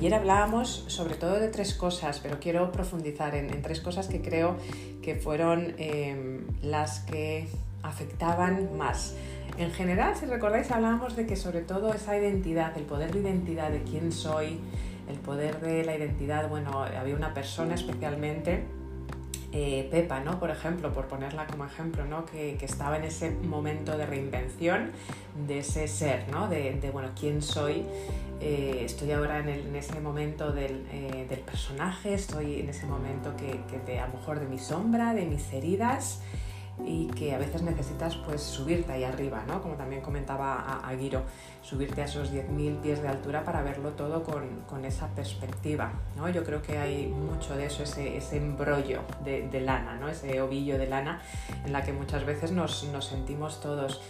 ayer hablábamos sobre todo de tres cosas, pero quiero profundizar en, tres cosas que creo que fueron em, las que afectaban más. En general, si recordáis, hablábamos de que sobre todo esa identidad, el poder de identidad de quién soy, el poder de la identidad, bueno, había una persona especialmente eh, Pepa, ¿no? Por ejemplo, por ponerla como ejemplo, ¿no? Que, estaba en ese momento de reinvención de ese ser, ¿no? De, bueno, quién soy. Eh, estoy ahora en, ese momento eh, del, personaje, estoy en ese momento que, que a lo mejor de mi sombra, de mis heridas y que a veces necesitas pues subirte ahí arriba, ¿no? Como también comentaba a, Guiro, subirte a esos 10.000 pies de altura para verlo todo con, esa perspectiva, ¿no? Yo creo que hay mucho de eso, ese, ese embrollo de, lana, ¿no? Ese ovillo de lana en la que muchas veces nos, sentimos todos.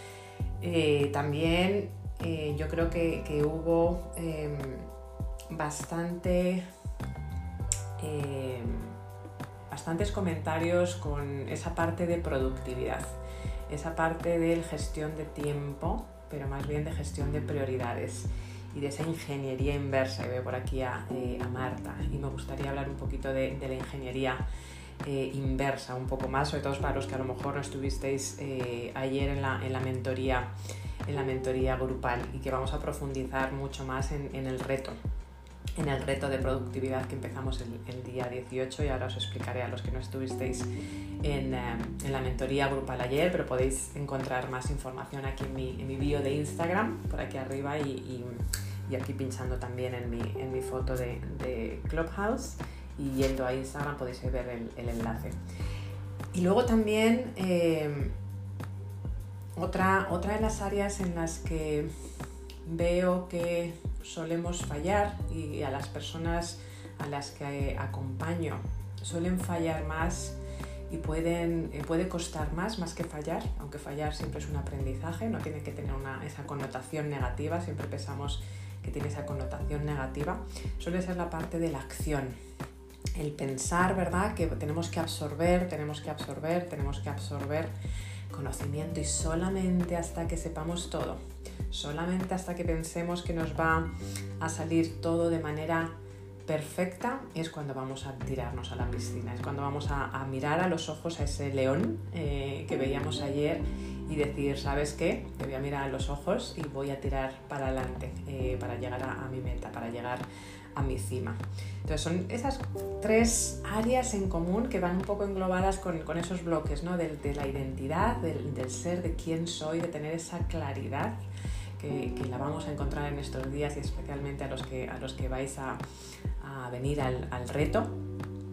Eh, también eh, yo creo que, hubo em, bastante... Em, bastantes comentarios con esa parte de productividad, esa parte de gestión de tiempo, pero más bien de gestión de prioridades y de esa ingeniería inversa. Y veo por aquí a, eh, Marta y me gustaría hablar un poquito de, la ingeniería eh, inversa, un poco más, sobre todo para los que a lo mejor no estuvisteis eh, ayer en la, en la, mentoría en la mentoría grupal y que vamos a profundizar mucho más en, en el reto en el reto de productividad que empezamos el, día 18 y ahora os explicaré a los que no estuvisteis en, eh, en, la mentoría grupal ayer, pero podéis encontrar más información aquí en mi, en mi bio de Instagram, por aquí arriba y, y, aquí pinchando también en mi, en mi foto de, de, Clubhouse y yendo a Instagram podéis ver el, el enlace. Y luego también eh, otra, otra de las áreas en las que veo que solemos fallar y a las personas a las que acompaño suelen fallar más y pueden, eh, puede costar más más que fallar, aunque fallar siempre es un aprendizaje, no tiene que tener esa connotación negativa, siempre pensamos que tiene esa connotación negativa, suele ser la parte de la acción, el pensar, ¿verdad? Que tenemos que absorber, tenemos que absorber, tenemos que absorber conocimiento y solamente hasta que sepamos todo, solamente hasta que pensemos que nos va a salir todo de manera perfecta es cuando vamos a tirarnos a la piscina, es cuando vamos a, mirar a los ojos a ese león eh, que veíamos ayer y decir, ¿sabes qué? Te voy a mirar a los ojos y voy a tirar para adelante eh, para llegar a, mi meta, para llegar a mi cima. Entonces son esas tres áreas en común que van un poco englobadas con, esos bloques ¿no? de, la identidad, del, del, ser, de quién soy, de tener esa claridad que, la vamos a encontrar en estos días y especialmente a los que, a los que vais a, venir al, reto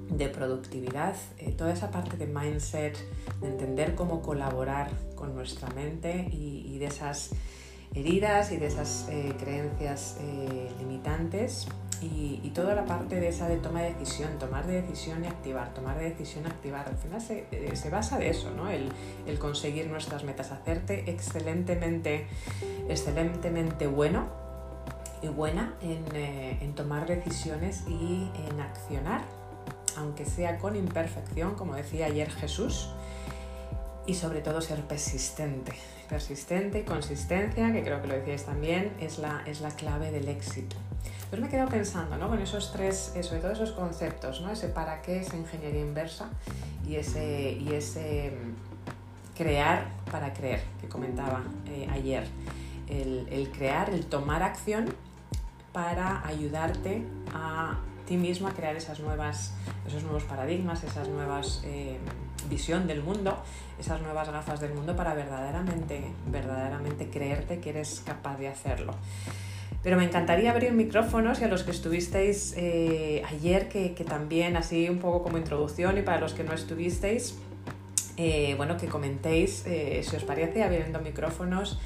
de productividad, eh, toda esa parte de mindset, de entender cómo colaborar con nuestra mente y, de esas heridas y de esas eh, creencias eh, limitantes y, toda la parte de esa de toma de decisión, tomar de decisión y activar, tomar de decisión y activar. Al final se, eh, basa de eso, ¿no? El, conseguir nuestras metas, hacerte excelentemente, excelentemente bueno y buena eh, en, tomar decisiones y en accionar, aunque sea con imperfección, como decía ayer Jesús, y sobre todo ser persistente. Persistente y consistencia, que creo que lo decíais también, es la, es la clave del éxito. Pero me he quedado pensando ¿no? con esos tres, eh, sobre todo esos conceptos, ¿no? ese para qué, esa ingeniería inversa y ese, y ese mm, crear para creer que comentaba eh, ayer. El, crear, el tomar acción para ayudarte a ti mismo a crear esos nuevos paradigmas, esas nuevas eh, visión del mundo, esas nuevas gafas del mundo para verdaderamente, verdaderamente creerte que eres capaz de hacerlo. Pero me encantaría abrir micrófonos y a los que estuvisteis eh, ayer, que, también así un poco como introducción y para los que no estuvisteis, eh, bueno, que comentéis eh, si os parece abriendo micrófonos.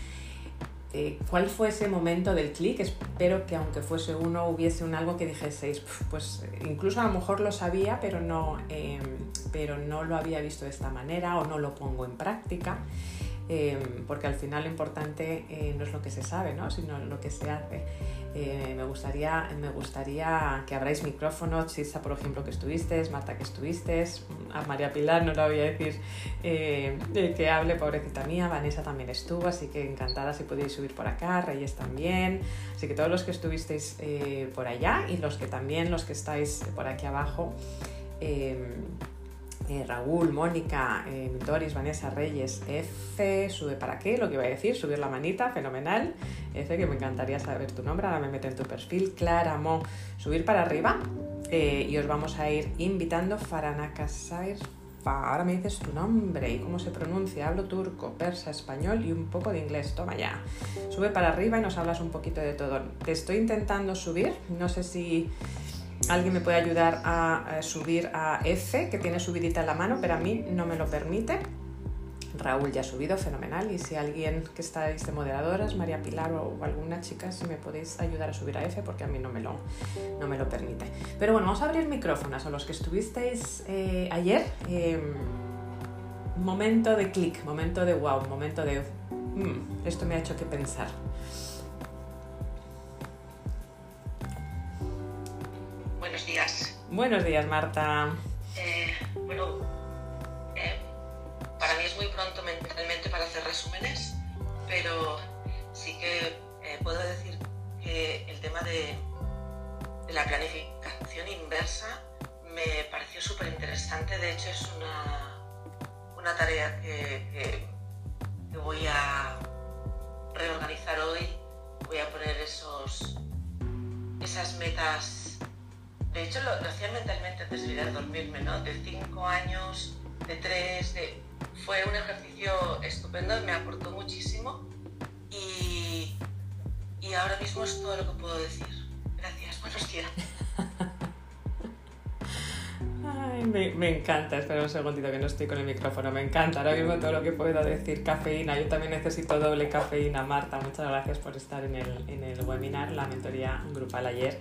¿Cuál fue ese momento del clic? Espero que aunque fuese uno hubiese un algo que dijeseis, pues incluso a lo mejor lo sabía, pero no, pero no lo había visto de esta manera o no lo pongo en práctica. Em, porque al final lo importante eh, no es lo que se sabe, ¿no? sino lo que se hace. Eh, me, gustaría, me gustaría que abráis micrófono, Chisa, por ejemplo, que estuviste, Marta, que estuviste, a María Pilar no la voy a decir eh, que hable, pobrecita mía, Vanessa también estuvo, así que encantada si podéis subir por acá, Reyes también, así que todos los que estuvisteis por allá y los que también, los que estáis por aquí abajo, em, eh, Raúl, Mónica, eh, Vanessa, Reyes, F, sube para qué, lo que iba a decir, subir la manita, fenomenal. F, que me encantaría saber tu nombre, ahora me meto en tu perfil, Clara Mo, subir para arriba eh, y os vamos a ir invitando Faranaka Ahora me dices tu nombre y cómo se pronuncia. Hablo turco, persa, español y un poco de inglés. Toma ya. Sube para arriba y nos hablas un poquito de todo. Te estoy intentando subir. No sé si alguien me puede ayudar a, subir a F, que tiene subidita en la mano, pero a mí no me lo permite. Raúl ya ha subido, fenomenal. Y si alguien que estáis de moderadoras, María Pilar o, alguna chica, si me podéis ayudar a subir a F, porque a mí no me lo, no me lo permite. Pero bueno, vamos a abrir micrófonos a los que estuvisteis eh, ayer. Em, momento de clic, momento de wow, momento de... Mm, esto me ha hecho que pensar. Buenos días, Marta. Eh, bueno, eh, para mí es muy pronto mentalmente para hacer resúmenes, pero sí que eh, puedo decir que el tema de, la planificación inversa me pareció súper interesante. De hecho, es una, tarea que, voy a reorganizar hoy. Voy a poner esos, esas metas de hecho, lo, hacía mentalmente antes de ir a dormirme, ¿no? De cinco años, de tres, de... Fue un ejercicio estupendo, me aportó muchísimo y, y ahora mismo es todo lo que puedo decir. Gracias, buenos días. Me, encanta, espera un segundito que no estoy con el micrófono, me encanta ahora mismo todo lo que puedo decir, cafeína, yo también necesito doble cafeína, Marta, muchas gracias por estar en el, en el webinar, la mentoría grupal ayer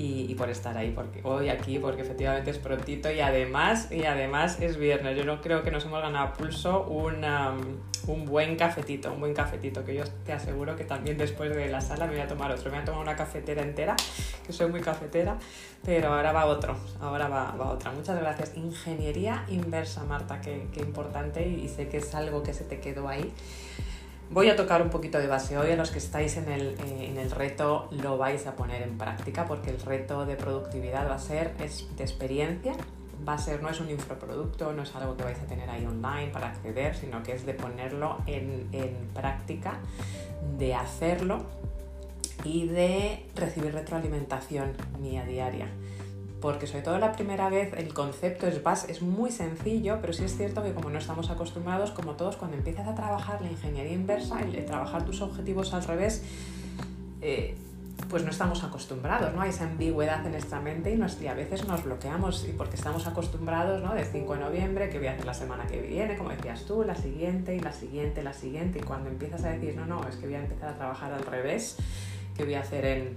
y, por estar ahí porque hoy aquí porque efectivamente es prontito y además y además es viernes. Yo no creo que nos hemos ganado a pulso un, un buen cafetito un buen cafetito que yo te aseguro que también después de la sala me voy a tomar otro. Me voy a tomar una cafetera entera que soy muy cafetera pero ahora va otro ahora va, otra. Muchas gracias. Ingeniería inversa Marta qué, qué importante y sé que es algo que se te quedó ahí Voy a tocar un poquito de base hoy. A los que estáis en el, eh, en el, reto lo vais a poner en práctica porque el reto de productividad va a ser es de experiencia. Va a ser, no es un infoproducto, no es algo que vais a tener ahí online para acceder, sino que es de ponerlo en, en práctica, de hacerlo y de recibir retroalimentación mía diaria porque sobre todo la primera vez el concepto es, es muy sencillo, pero sí es cierto que como no estamos acostumbrados, como todos, cuando empiezas a trabajar la ingeniería inversa, el, trabajar tus objetivos al revés, eh, pues no estamos acostumbrados, ¿no? Hay esa ambigüedad en nuestra mente y, nos, y, a veces nos bloqueamos y porque estamos acostumbrados, ¿no? De 5 de noviembre, que voy a hacer la semana que viene, como decías tú, la siguiente y la siguiente, la siguiente, y cuando empiezas a decir, no, no, es que voy a empezar a trabajar al revés, que voy a hacer en,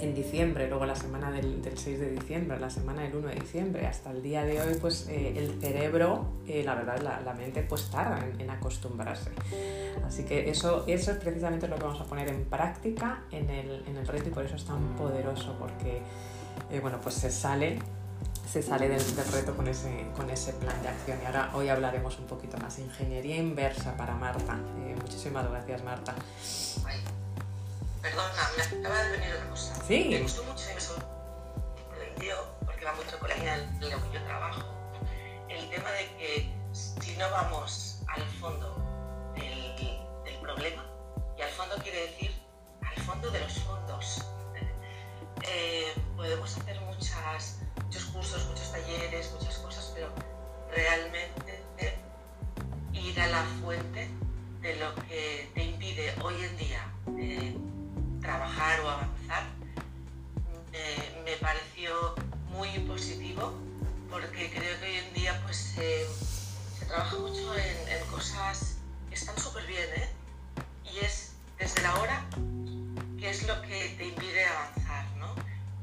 en diciembre, luego la semana del, del, 6 de diciembre, la semana del 1 de diciembre, hasta el día de hoy, pues eh, el cerebro, eh, la verdad, la, la, mente pues tarda en, acostumbrarse. Así que eso, eso es precisamente lo que vamos a poner en práctica en el, en el reto y por eso es tan poderoso, porque, eh, bueno, pues se sale se sale del, del, reto con ese, con ese plan de acción. Y ahora hoy hablaremos un poquito más. Ingeniería inversa para Marta. muchísimas gracias, Marta. Perdona, me acaba de venir una cosa. Sí. Me gustó mucho y me sorprendió, porque va mucho con la línea en lo que yo trabajo, el tema de que si no vamos al fondo del, del problema, y al fondo quiere decir al fondo de los fondos, eh, podemos hacer muchas, muchos cursos, muchos talleres, muchas cosas, pero realmente ir a la fuente de lo que te impide hoy en día eh, trabajar o avanzar, eh, me pareció muy positivo porque creo que hoy en día pues se trabaja mucho en, cosas que están súper bien ¿eh? y es desde la hora que es lo que te impide avanzar ¿no?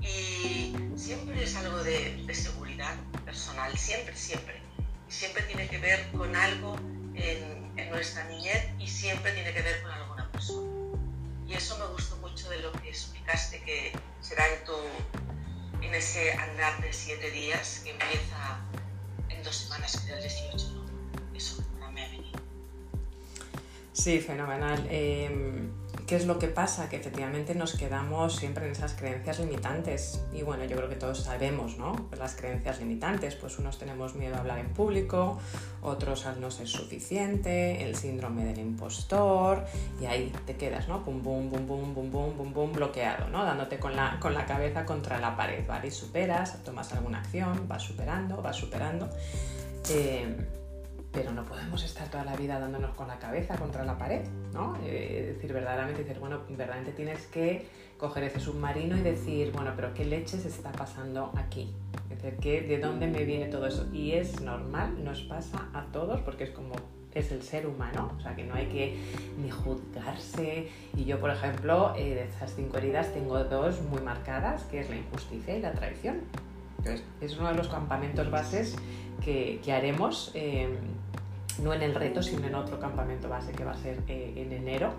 y siempre es algo de, seguridad personal, siempre, siempre siempre tiene que ver con algo en, en nuestra niñez y siempre tiene que ver con alguna persona y eso me gustó de lo que explicaste que será en tu en ese andar de siete días que empieza en dos semanas, creo el 18, ¿no? Eso no me ha venido. Sí, fenomenal. Em, ¿Qué es lo que pasa? Que efectivamente nos quedamos siempre en esas creencias limitantes. Y bueno, yo creo que todos sabemos, ¿no? Las creencias limitantes, pues unos tenemos miedo a hablar en público, otros al no ser suficiente, el síndrome del impostor, y ahí te quedas, ¿no? Pum, bum, bum, bum, bum, bum, bum, bum, bloqueado, ¿no? Dándote con la, con la cabeza contra la pared, ¿vale? Y superas, tomas alguna acción, vas superando, vas superando. Eh, pero no podemos estar toda la vida dándonos con la cabeza contra la pared, ¿no? Eh, decir, verdaderamente, decir, bueno, verdaderamente tienes que coger ese submarino y decir, bueno, pero ¿qué leches está pasando aquí? Es decir, ¿de dónde me viene todo eso? Y es normal, nos pasa a todos, porque es como es el ser humano, o sea que no hay que ni juzgarse. Y yo, por ejemplo, eh, de esas cinco heridas tengo dos muy marcadas, que es la injusticia y la traición. Entonces, es uno de los campamentos bases que, haremos. Eh, no en el reto, sino en otro campamento base que va a ser eh, en enero,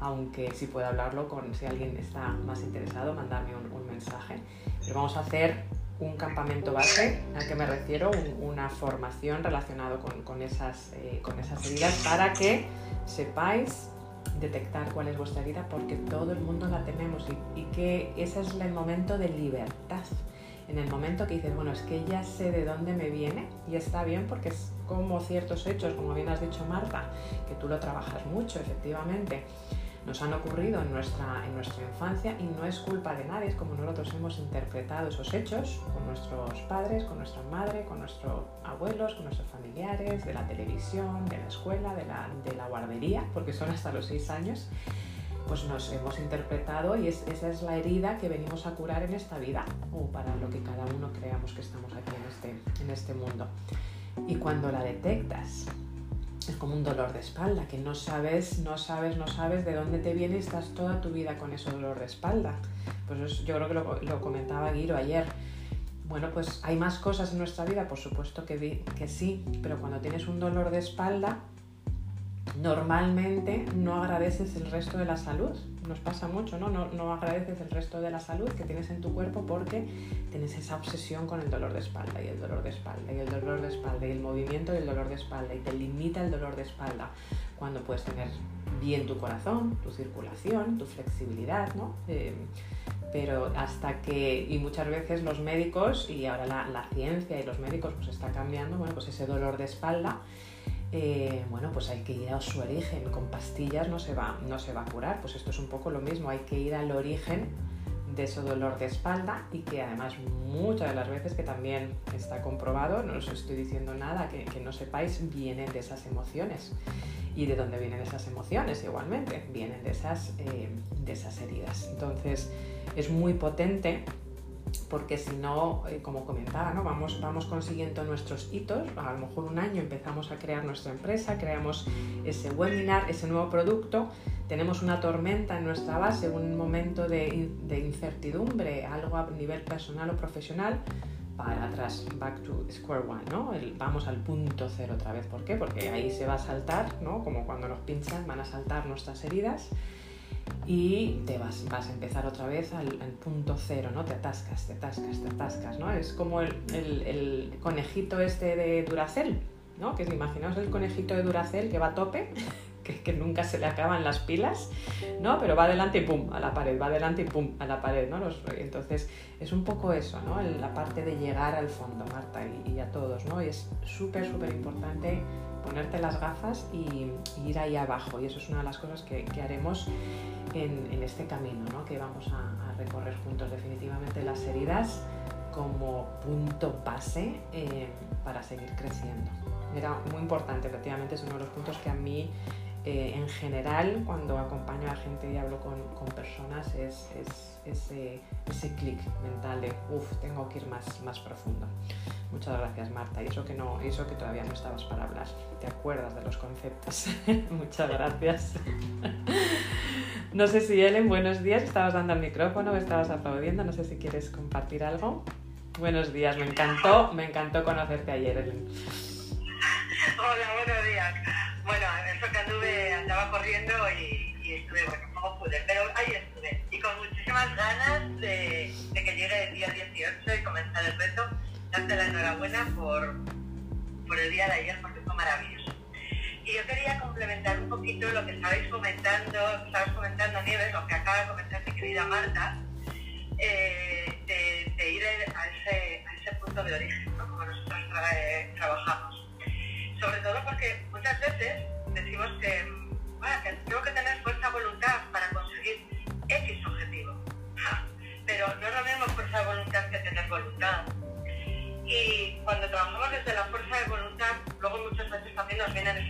aunque si puedo hablarlo con si alguien está más interesado, mandarme un, mensaje. Pero vamos a hacer un campamento base, al que me refiero, una formación relacionada con, esas, eh, con esas heridas para que sepáis detectar cuál es vuestra herida porque todo el mundo la tenemos y, y que ese es el momento de libertad en el momento que dices, bueno, es que ya sé de dónde me viene y está bien porque es como ciertos hechos, como bien has dicho Marta, que tú lo trabajas mucho, efectivamente, nos han ocurrido en nuestra, en nuestra infancia y no es culpa de nadie, es como nosotros hemos interpretado esos hechos con nuestros padres, con nuestra madre, con nuestros abuelos, con nuestros familiares, de la televisión, de la escuela, de la, de la guardería, porque son hasta los seis años pues nos hemos interpretado y esa es la herida que venimos a curar en esta vida o para lo que cada uno creamos que estamos aquí en este, en este mundo. Y cuando la detectas, es como un dolor de espalda, que no sabes, no sabes, no sabes de dónde te viene y estás toda tu vida con ese dolor de espalda. Pues yo creo que lo, comentaba Guiro ayer. Bueno, pues hay más cosas en nuestra vida, por supuesto que sí, pero cuando tienes un dolor de espalda, normalmente no agradeces el resto de la salud. Nos pasa mucho, ¿no? ¿no? agradeces el resto de la salud que tienes en tu cuerpo porque tienes esa obsesión con el dolor de espalda y el dolor de espalda y el dolor de espalda y el movimiento y el dolor de espalda y te limita el dolor de espalda cuando puedes tener bien tu corazón, tu circulación, tu flexibilidad, ¿no? Eh, pero hasta que, y muchas veces los médicos, y ahora la, la, ciencia y los médicos pues está cambiando, bueno, pues ese dolor de espalda eh, bueno, pues hay que ir a su origen. Con pastillas no se, va, no se va a curar. Pues esto es un poco lo mismo. Hay que ir al origen de ese dolor de espalda y que además muchas de las veces que también está comprobado, no os estoy diciendo nada que, no sepáis, vienen de esas emociones. ¿Y de dónde vienen esas emociones? Igualmente, vienen de esas, eh, de esas heridas. Entonces es muy potente porque si no, eh, como comentaba, ¿no? vamos, vamos consiguiendo nuestros hitos, a lo mejor un año empezamos a crear nuestra empresa, creamos ese webinar, ese nuevo producto, tenemos una tormenta en nuestra base, un momento de, incertidumbre, algo a nivel personal o profesional, para atrás, back to square one, ¿no? vamos al punto cero otra vez. ¿Por qué? Porque ahí se va a saltar, ¿no? Como cuando nos pinchan, van a saltar nuestras heridas y te vas, vas a empezar otra vez al, punto cero, ¿no? Te atascas, te atascas, te atascas, ¿no? Es como el, conejito este de Duracell, ¿no? Que imaginaos el conejito de Duracell que va a tope, que, nunca se le acaban las pilas, ¿no? Pero va adelante y pum, a la pared, va adelante y pum, a la pared, ¿no? entonces es un poco eso, ¿no? La parte de llegar al fondo, Marta, y, y a todos, ¿no? Y es súper, súper importante ponerte las gafas y, ir ahí abajo. Y eso es una de las cosas que, haremos en, este camino, ¿no? que vamos a, recorrer juntos. Definitivamente las heridas como punto base eh, para seguir creciendo. Era muy importante, efectivamente es uno de los puntos que a mí eh, en general cuando acompaño a gente y hablo con, personas es, ese, ese clic mental de, uff, tengo que ir más, más profundo. Muchas gracias Marta, y eso que, no, eso que todavía no estabas para hablar, te acuerdas de los conceptos. Muchas gracias. no sé si Ellen, buenos días, estabas dando el micrófono, estabas aplaudiendo, no sé si quieres compartir algo. Buenos días, me encantó, me encantó conocerte ayer, Ellen. Hola, buenos días. Bueno, eso que anduve, andaba corriendo y, estuve, bueno, como pude, pero ahí estuve. Y con muchísimas ganas de, que llegue el día 18 y comenzar el reto darte la enhorabuena por, por el día de ayer, porque fue maravilloso. Y yo quería complementar un poquito lo que estabais comentando, estabas comentando, Nieves, lo que acaba de comentar mi querida Marta, eh, de, ir a ese, a ese, punto de origen, como nosotros trabajamos. Sobre todo porque muchas veces decimos que, bueno, que tengo que tener fuerza voluntad para conseguir X objetivo. pero no es fuerza de voluntad que tener voluntad. Y cuando trabajamos desde la fuerza de voluntad, luego muchas veces también nos vienen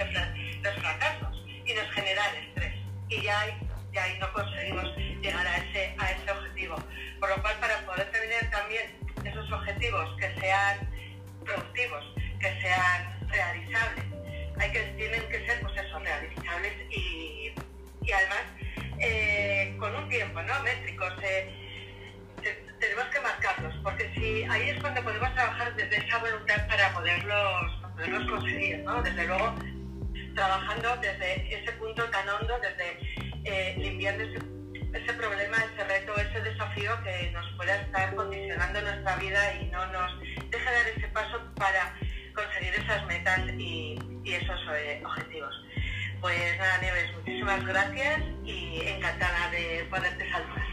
los fracasos y nos generan estrés. Y ya ahí, ya ahí no conseguimos llegar a ese, a ese objetivo. Por lo cual, para poder tener también esos objetivos que sean productivos, que sean realizables, hay que, tienen que ser pues eso, realizables y, además eh, con un tiempo, ¿no? Métricos. Tenemos que marcarlos, porque si ahí es cuando podemos trabajar desde esa voluntad para poderlos, poderlos conseguir, ¿no? Desde luego, trabajando desde ese punto tan hondo, desde eh, limpiando ese, ese, problema, ese reto, ese desafío que nos pueda estar condicionando nuestra vida y no nos deja dar ese paso para conseguir esas metas y, esos eh, objetivos. Pues nada, Nieves, muchísimas gracias y encantada de poderte saludar.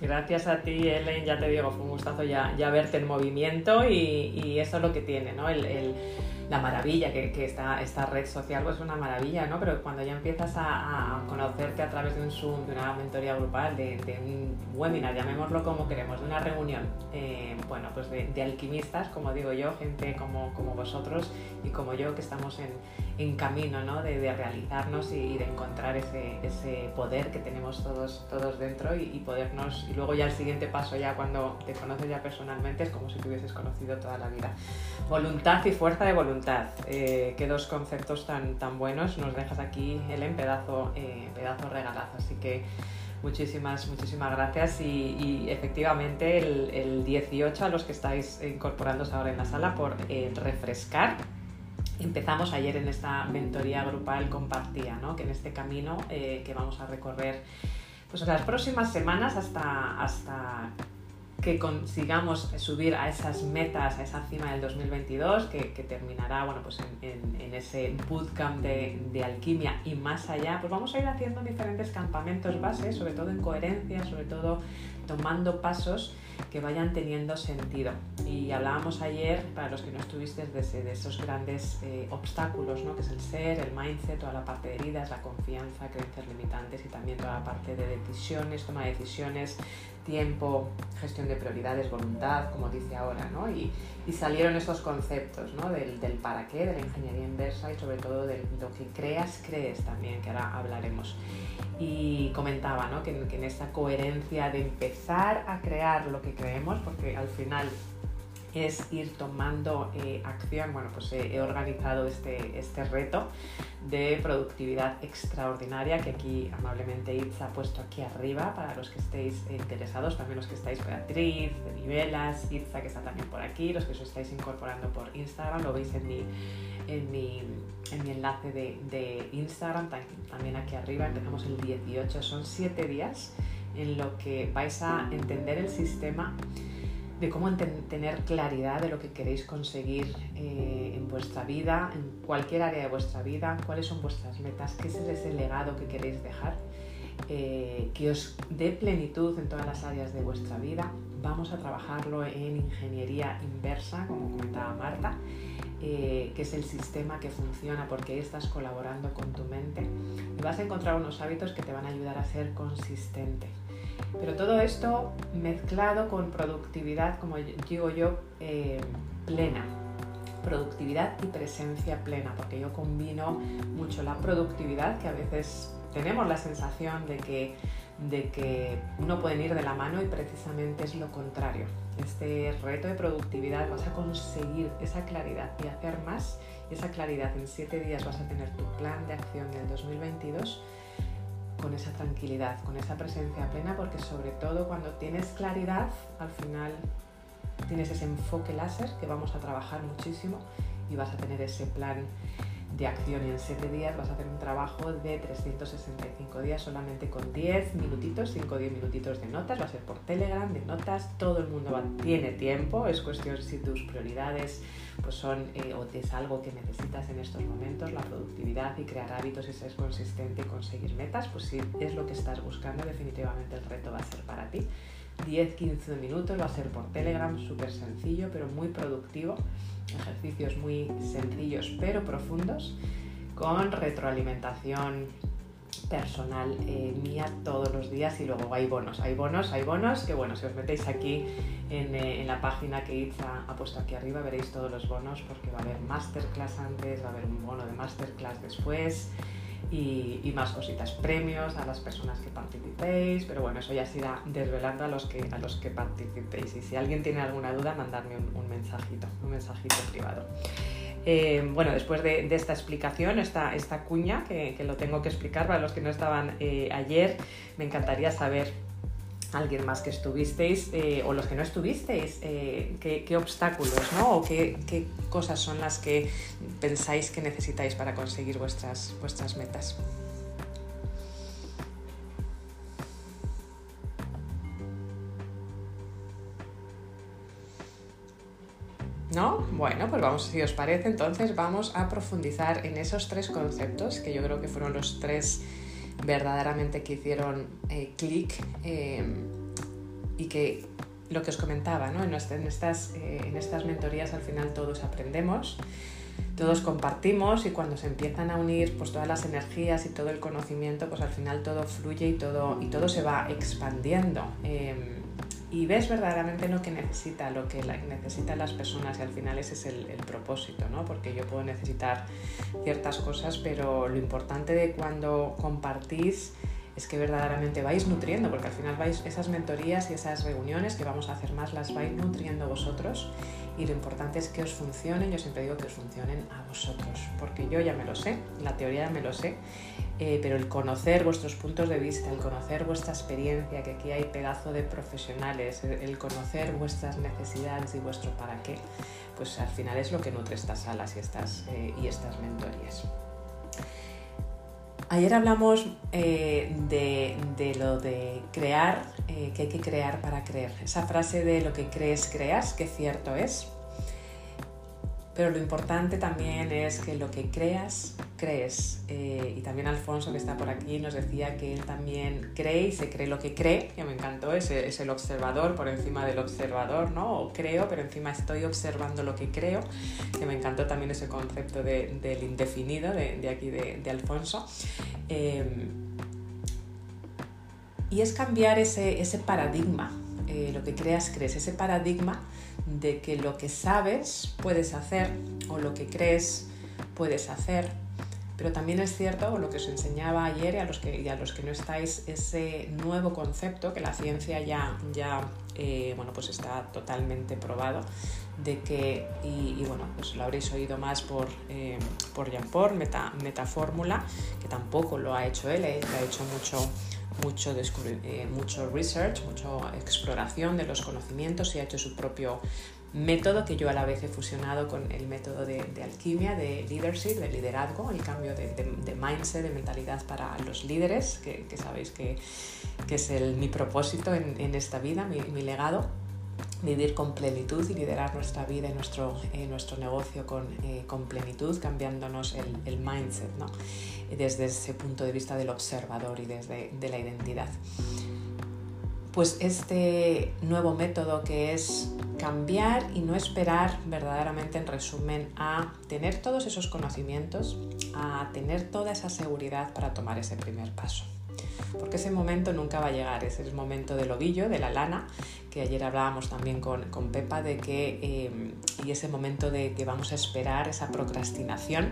Gracias a ti, Ellen, ya te digo, fue un gustazo ya, verte en movimiento y, y eso es lo que tiene, ¿no? El, la maravilla que, que esta, red social pues es una maravilla, ¿no? Pero cuando ya empiezas a, conocerte a través de un Zoom, de una mentoría grupal, de, de un webinar, llamémoslo como queremos, de una reunión, eh, bueno, pues de, de, alquimistas, como digo yo, gente como, como vosotros y como yo que estamos en, en camino, ¿no? De, realizarnos y, de encontrar ese, poder que tenemos todos, dentro y, podernos, y luego ya el siguiente paso, ya cuando te conoces ya personalmente, es como si te hubieses conocido toda la vida. Voluntad y fuerza de voluntad eh, qué dos conceptos tan, buenos nos dejas aquí, Helen, pedazo, eh, pedazo regalazo. Así que muchísimas, muchísimas gracias y, y efectivamente el, el, 18 a los que estáis incorporándose ahora en la sala por eh, refrescar. Empezamos ayer en esta mentoría grupal compartía, ¿no? que en este camino eh, que vamos a recorrer pues las próximas semanas hasta, hasta que consigamos subir a esas metas, a esa cima del 2022, que, terminará bueno, pues en ese bootcamp de, de, alquimia y más allá, pues vamos a ir haciendo diferentes campamentos base, sobre todo en coherencia, sobre todo tomando pasos que vayan teniendo sentido. Y hablábamos ayer, para los que no estuviste, de, esos grandes eh, obstáculos, ¿no? que es el ser, el mindset, toda la parte de heridas, la confianza, creencias limitantes y también toda la parte de decisiones, toma de decisiones, tiempo, gestión de prioridades, voluntad, como dice ahora, ¿no? Y salieron esos conceptos, ¿no? Del, del, para qué, de la ingeniería inversa y sobre todo de lo que creas, crees también, que ahora hablaremos. Y comentaba, ¿no? Que, en esta coherencia de empezar a crear lo que creemos, porque al final es ir tomando eh, acción. Bueno, pues eh, he organizado este, este reto de productividad extraordinaria que aquí amablemente Itza ha puesto aquí arriba para los que estéis interesados, también los que estáis Beatriz, Nivelas, Itza que está también por aquí, los que os estáis incorporando por Instagram, lo veis en mi, en mi, en mi enlace de, de Instagram, también aquí arriba, empezamos el 18, son 7 días en lo que vais a entender el sistema de cómo tener claridad de lo que queréis conseguir eh, en vuestra vida, en cualquier área de vuestra vida, cuáles son vuestras metas, qué es ese legado que queréis dejar, eh, que os dé plenitud en todas las áreas de vuestra vida. Vamos a trabajarlo en ingeniería inversa, como comentaba Marta, eh, que es el sistema que funciona porque estás colaborando con tu mente y vas a encontrar unos hábitos que te van a ayudar a ser consistente pero todo esto mezclado con productividad, como digo yo, eh, plena. Productividad y presencia plena, porque yo combino mucho la productividad, que a veces tenemos la sensación de que, de que no pueden ir de la mano y precisamente es lo contrario. Este reto de productividad vas a conseguir esa claridad y hacer más. Y esa claridad en siete días vas a tener tu plan de acción del 2022 con esa tranquilidad, con esa presencia plena, porque sobre todo cuando tienes claridad, al final tienes ese enfoque láser que vamos a trabajar muchísimo y vas a tener ese plan de acción y en 7 días. Vas a hacer un trabajo de 365 días solamente con 10 minutitos, 5 o 10 minutitos de notas, va a ser por Telegram, de notas, todo el mundo tiene tiempo, es cuestión si tus prioridades pues son eh, o es algo que necesitas en estos momentos, la productividad y crear hábitos y ser consistente y conseguir metas, pues si es lo que estás buscando, definitivamente el reto va a ser para ti. 10-15 minutos, va a ser por Telegram, súper sencillo, pero muy productivo. Ejercicios muy sencillos pero profundos, con retroalimentación personal eh, mía todos los días y luego hay bonos, hay bonos, hay bonos que bueno, si os metéis aquí en, eh, la página que Itza ha puesto aquí arriba veréis todos los bonos porque va a haber masterclass antes, va a haber un bono de masterclass después, y, más cositas, premios a las personas que participéis, pero bueno, eso ya se irá desvelando a los que, a los que participéis. Y si alguien tiene alguna duda, mandarme un, mensajito, un mensajito privado. Eh, bueno, después de, esta explicación, esta, esta cuña, que, lo tengo que explicar para los que no estaban eh, ayer, me encantaría saber alguien más que estuvisteis eh, o los que no estuvisteis, eh, qué, obstáculos ¿no? o qué, cosas son las que pensáis que necesitáis para conseguir vuestras, vuestras metas. ¿No? Bueno, pues vamos, si os parece, entonces vamos a profundizar en esos tres conceptos que yo creo que fueron los tres verdaderamente que hicieron eh, clic eh, y que lo que os comentaba, ¿no? en, estas, eh, en estas mentorías al final todos aprendemos, todos compartimos y cuando se empiezan a unir pues todas las energías y todo el conocimiento, pues al final todo fluye y todo, y todo se va expandiendo y ves verdaderamente lo que necesita, lo que necesitan las personas y al final ese es el, propósito, ¿no? Porque yo puedo necesitar ciertas cosas, pero lo importante de cuando compartís es que verdaderamente vais nutriendo, porque al final vais esas mentorías y esas reuniones que vamos a hacer más las vais nutriendo vosotros y lo importante es que os funcionen, yo siempre digo que os funcionen a vosotros, porque yo ya me lo sé, la teoría ya me lo sé, eh, pero el conocer vuestros puntos de vista, el conocer vuestra experiencia, que aquí hay pedazo de profesionales, el conocer vuestras necesidades y vuestro para qué, pues al final es lo que nutre estas salas y estas, eh, y estas mentorías. Ayer hablamos eh, de, lo de crear, que hay que crear para creer. Esa frase de lo que crees, creas, que cierto es. Pero lo importante también es que lo que creas, crees. Eh, y también Alfonso, que está por aquí, nos decía que él también cree y se cree lo que cree, que me encantó, es, es el observador por encima del observador, ¿no? O creo, pero encima estoy observando lo que creo, que me encantó también ese concepto del indefinido de, aquí de, Alfonso. Eh, y es cambiar ese, ese paradigma, eh, lo que creas, crees, ese paradigma de que lo que sabes puedes hacer o lo que crees puedes hacer. Pero también es cierto, lo que os enseñaba ayer y a los que, a los que no estáis, ese nuevo concepto que la ciencia ya, ya eh, bueno, pues está totalmente probado, de que, y, bueno, pues lo habréis oído más por, eh, por Jean Paul, Meta, Metafórmula, que tampoco lo ha hecho él, él ha hecho mucho mucho, eh, mucho research, mucha exploración de los conocimientos y ha hecho su propio método que yo a la vez he fusionado con el método de, alquimia, de leadership, de liderazgo, el cambio de, mindset, de mentalidad para los líderes, que, sabéis que, es el, mi propósito en, esta vida, mi legado vivir con plenitud y liderar nuestra vida y nuestro, eh, nuestro negocio con, eh, con, plenitud, cambiándonos el, el, mindset, ¿no? Desde ese punto de vista del observador y desde de la identidad. Pues este nuevo método que es cambiar y no esperar verdaderamente en resumen a tener todos esos conocimientos, a tener toda esa seguridad para tomar ese primer paso porque ese momento nunca va a llegar, es el momento del ovillo, de la lana, que ayer hablábamos también con, con Pepa de que, eh, y ese momento de que vamos a esperar esa procrastinación,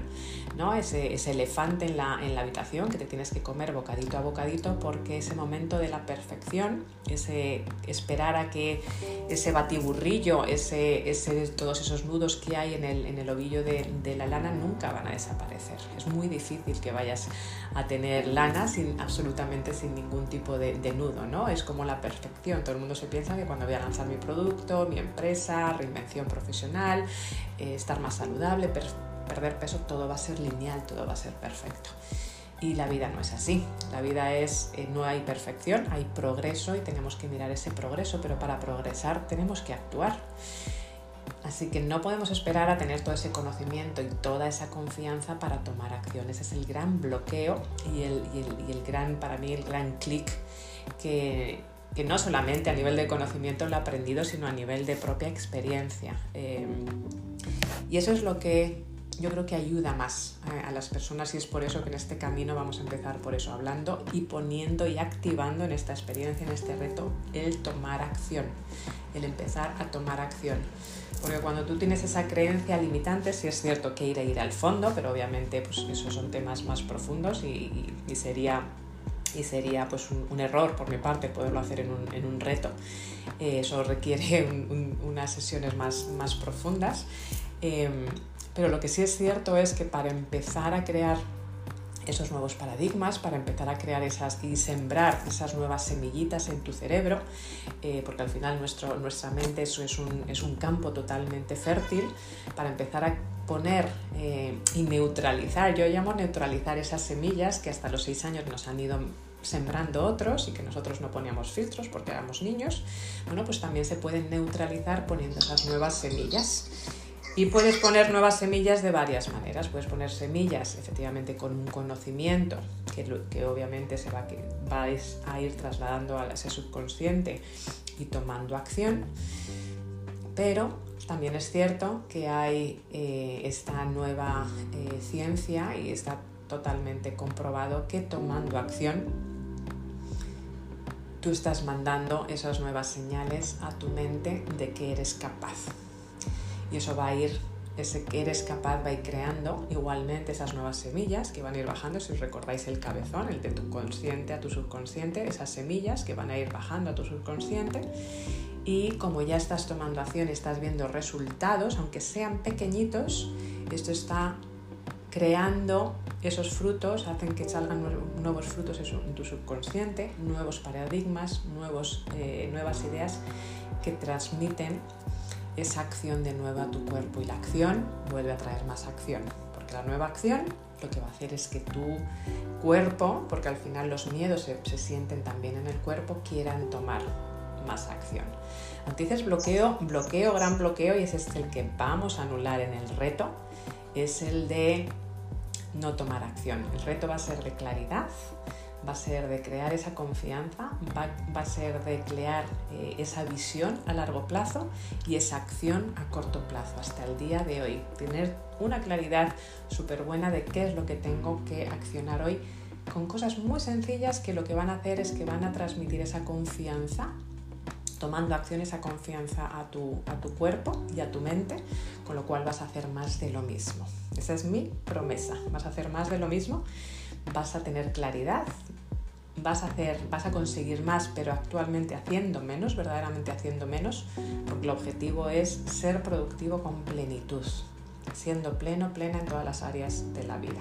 ¿no? ese, ese elefante en la, en la, habitación que te tienes que comer bocadito a bocadito, porque ese momento de la perfección, ese esperar a que ese batiburrillo, ese, ese, todos esos nudos que hay en el, en el ovillo de la lana nunca van a desaparecer. Muy difícil que vayas a tener lana sin absolutamente sin ningún tipo de, de nudo, ¿no? Es como la perfección. Todo el mundo se piensa que cuando voy a lanzar mi producto, mi empresa, reinvención profesional, eh, estar más saludable, perder peso todo va a ser lineal, todo va a ser perfecto. Y la vida no es así. La vida es, eh, no hay perfección, hay progreso y tenemos que mirar ese progreso, pero para progresar tenemos que actuar. Así que no podemos esperar a tener todo ese conocimiento y toda esa confianza para tomar acción. Ese es el gran bloqueo y el, y el gran, para mí, el gran clic que, que no solamente a nivel de conocimiento lo he aprendido, sino a nivel de propia experiencia. Eh, y eso es lo que yo creo que ayuda más a, las personas y es por eso que en este camino vamos a empezar por eso, hablando y poniendo y activando en esta experiencia, en este reto, el tomar acción, el empezar a tomar acción. Porque cuando tú tienes esa creencia limitante, sí es cierto que ir a ir al fondo, pero obviamente pues esos son temas más profundos y, sería y sería pues un, error por mi parte poderlo hacer en un, en un reto. Eh, eso requiere unas sesiones más, más profundas. Em, pero lo que sí es cierto es que para empezar a crear esos nuevos paradigmas, para empezar a crear esas y sembrar esas nuevas semillitas en tu cerebro, eh, porque al final nuestro, nuestra mente eso es, un, es un campo totalmente fértil, para empezar a poner eh, y neutralizar, yo llamo neutralizar esas semillas que hasta los seis años nos han ido sembrando otros y que nosotros no poníamos filtros porque éramos niños, bueno, pues también se pueden neutralizar poniendo esas nuevas semillas. Y puedes poner nuevas semillas de varias maneras. Puedes poner semillas efectivamente con un conocimiento que, obviamente se va, vais a ir trasladando a ese subconsciente y tomando acción. Pero también es cierto que hay eh, esta nueva eh, ciencia y está totalmente comprobado que tomando acción tú estás mandando esas nuevas señales a tu mente de que eres capaz y eso va a ir, ese que eres capaz va a ir creando igualmente esas nuevas semillas que van a ir bajando, si os recordáis el cabezón, el de tu consciente a tu subconsciente, esas semillas que van a ir bajando a tu subconsciente y como ya estás tomando acción, estás viendo resultados, aunque sean pequeñitos, esto está creando esos frutos, hacen que salgan nuevos frutos en tu subconsciente, nuevos paradigmas, nuevos, eh, nuevas ideas que transmiten esa acción de nuevo a tu cuerpo y la acción vuelve a traer más acción, porque la nueva acción lo que va a hacer es que tu cuerpo, porque al final los miedos se, sienten también en el cuerpo, quieran tomar más acción. Entonces bloqueo, bloqueo, gran bloqueo, y ese es el que vamos a anular en el reto, es el de no tomar acción. El reto va a ser de claridad, va a ser de crear esa confianza, va, a ser de crear eh, esa visión a largo plazo y esa acción a corto plazo, hasta el día de hoy. Tener una claridad súper buena de qué es lo que tengo que accionar hoy con cosas muy sencillas que lo que van a hacer es que van a transmitir esa confianza tomando acción esa confianza a tu, a tu cuerpo y a tu mente, con lo cual vas a hacer más de lo mismo. Esa es mi promesa, vas a hacer más de lo mismo vas a tener claridad, vas a, hacer, vas a conseguir más, pero actualmente haciendo menos, verdaderamente haciendo menos, porque el objetivo es ser productivo con plenitud, siendo pleno, plena en todas las áreas de la vida.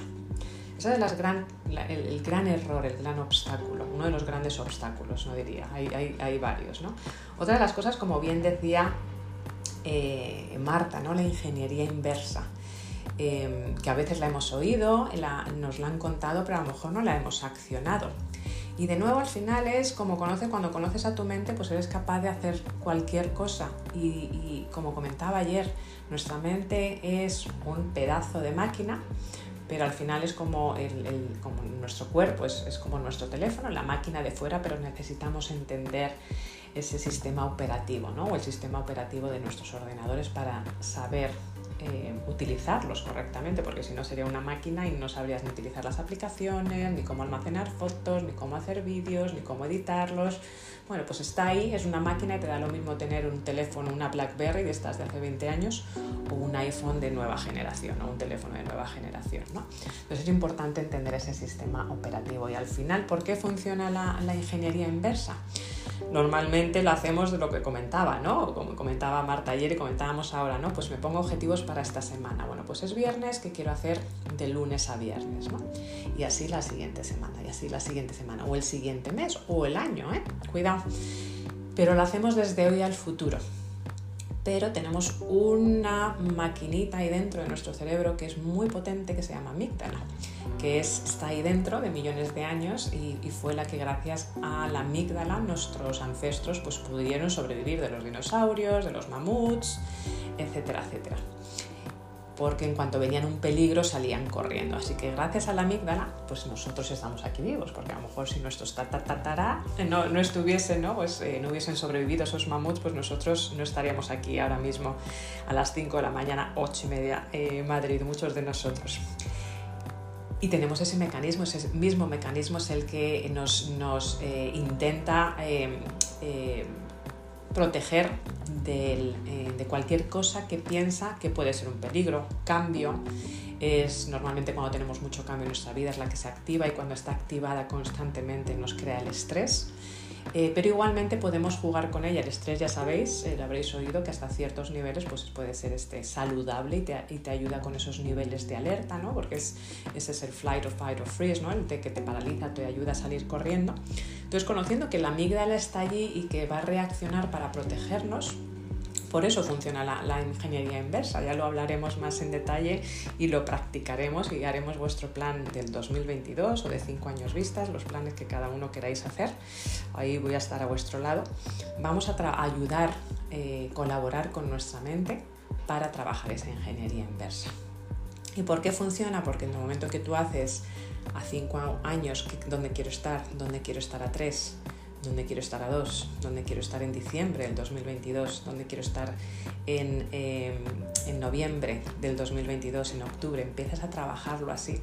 Ese es el, gran error, el gran obstáculo, uno de los grandes obstáculos, no diría, hay, hay, hay varios. ¿no? Otra de las cosas, como bien decía eh, Marta, ¿no? la ingeniería inversa. Em, que a veces la hemos oído, nos la han contado, pero a lo mejor no la hemos accionado. Y de nuevo al final es como conoce, cuando conoces a tu mente, pues eres capaz de hacer cualquier cosa. Y, como comentaba ayer, nuestra mente es un pedazo de máquina, pero al final es como, como nuestro cuerpo, es, es como nuestro teléfono, la máquina de fuera, pero necesitamos entender ese sistema operativo, ¿no? o el sistema operativo de nuestros ordenadores para saber eh, utilizarlos correctamente, porque si no sería una máquina y no sabrías ni utilizar las aplicaciones, ni cómo almacenar fotos, ni cómo hacer vídeos, ni cómo editarlos. Bueno, pues está ahí, es una máquina y te da lo mismo tener un teléfono, una BlackBerry de estas de hace 20 años o un iPhone de nueva generación o un teléfono de nueva generación. ¿no? Entonces es importante entender ese sistema operativo y al final, ¿por qué funciona la, ingeniería inversa? Normalmente lo hacemos de lo que comentaba, ¿no? Como comentaba Marta ayer y comentábamos ahora, ¿no? Pues me pongo objetivos para esta semana. Bueno, pues es viernes, ¿qué quiero hacer de lunes a viernes, ¿no? Y así la siguiente semana, y así la siguiente semana, o el siguiente mes, o el año, ¿eh? Cuidado. Pero lo hacemos desde hoy al futuro. pero tenemos una maquinita ahí dentro de nuestro cerebro que es muy potente que se llama amígdala, que es, está ahí dentro de millones de años y, y, fue la que gracias a la amígdala nuestros ancestros pues, pudieron sobrevivir de los dinosaurios, de los mamuts, etcétera, etcétera porque en cuanto venían un peligro salían corriendo. Así que gracias a la amígdala, pues nosotros estamos aquí vivos, porque a lo mejor si nuestros tatatatara no, no estuviesen, ¿no? Pues, eh, no hubiesen sobrevivido esos mamuts, pues nosotros no estaríamos aquí ahora mismo a las 5 de la mañana, 8 y media, en Madrid, muchos de nosotros. Y tenemos ese mecanismo, ese mismo mecanismo es el que nos, nos eh, intenta proteger eh, de cualquier cosa que piensa que puede ser un peligro. Cambio es normalmente cuando tenemos mucho cambio en nuestra vida, es la que se activa y cuando está activada constantemente nos crea el estrés. Eh, pero igualmente podemos jugar con ella. El estrés, ya sabéis, eh, habréis oído, que hasta ciertos niveles pues, puede ser este, saludable y te, y te, ayuda con esos niveles de alerta, ¿no? porque es, ese es el flight or fight or freeze, ¿no? el que te paraliza, te ayuda a salir corriendo. Entonces, conociendo que la amígdala está allí y que va a reaccionar para protegernos, por eso funciona la, ingeniería inversa, ya lo hablaremos más en detalle y lo practicaremos y haremos vuestro plan del 2022 o de 5 años vistas, los planes que cada uno queráis hacer. Ahí voy a estar a vuestro lado. Vamos a ayudar, eh, colaborar con nuestra mente para trabajar esa ingeniería inversa. ¿Y por qué funciona? Porque en el momento que tú haces a 5 años dónde quiero estar, dónde quiero estar a 3, dónde quiero estar a 2, dónde quiero estar en diciembre del 2022, dónde quiero estar en, em, en noviembre del 2022, en octubre, empiezas a trabajarlo así.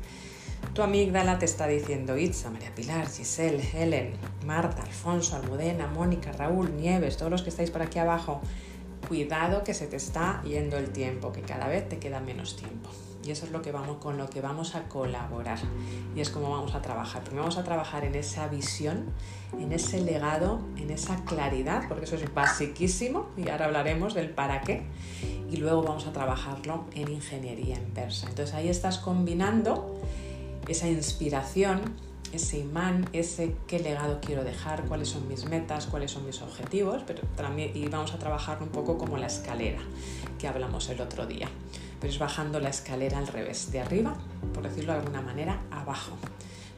Tu amígdala te está diciendo Itza, María Pilar, Giselle, Helen, Marta, Alfonso, Almudena, Mónica, Raúl, Nieves, todos los que estáis por aquí abajo, cuidado que se te está yendo el tiempo, que cada vez te queda menos tiempo. Y eso es lo que vamos, con lo que vamos a colaborar. Y es como vamos a trabajar. Primero vamos a trabajar en esa visión, en ese legado, en esa claridad, porque eso es basiquísimo. Y ahora hablaremos del para qué. Y luego vamos a trabajarlo en ingeniería inversa. Entonces ahí estás combinando esa inspiración, ese imán, ese qué legado quiero dejar, cuáles son mis metas, cuáles son mis objetivos, pero también y vamos a trabajar un poco como la escalera que hablamos el otro día pero bajando la escalera al revés, de arriba, por decirlo de alguna manera, abajo.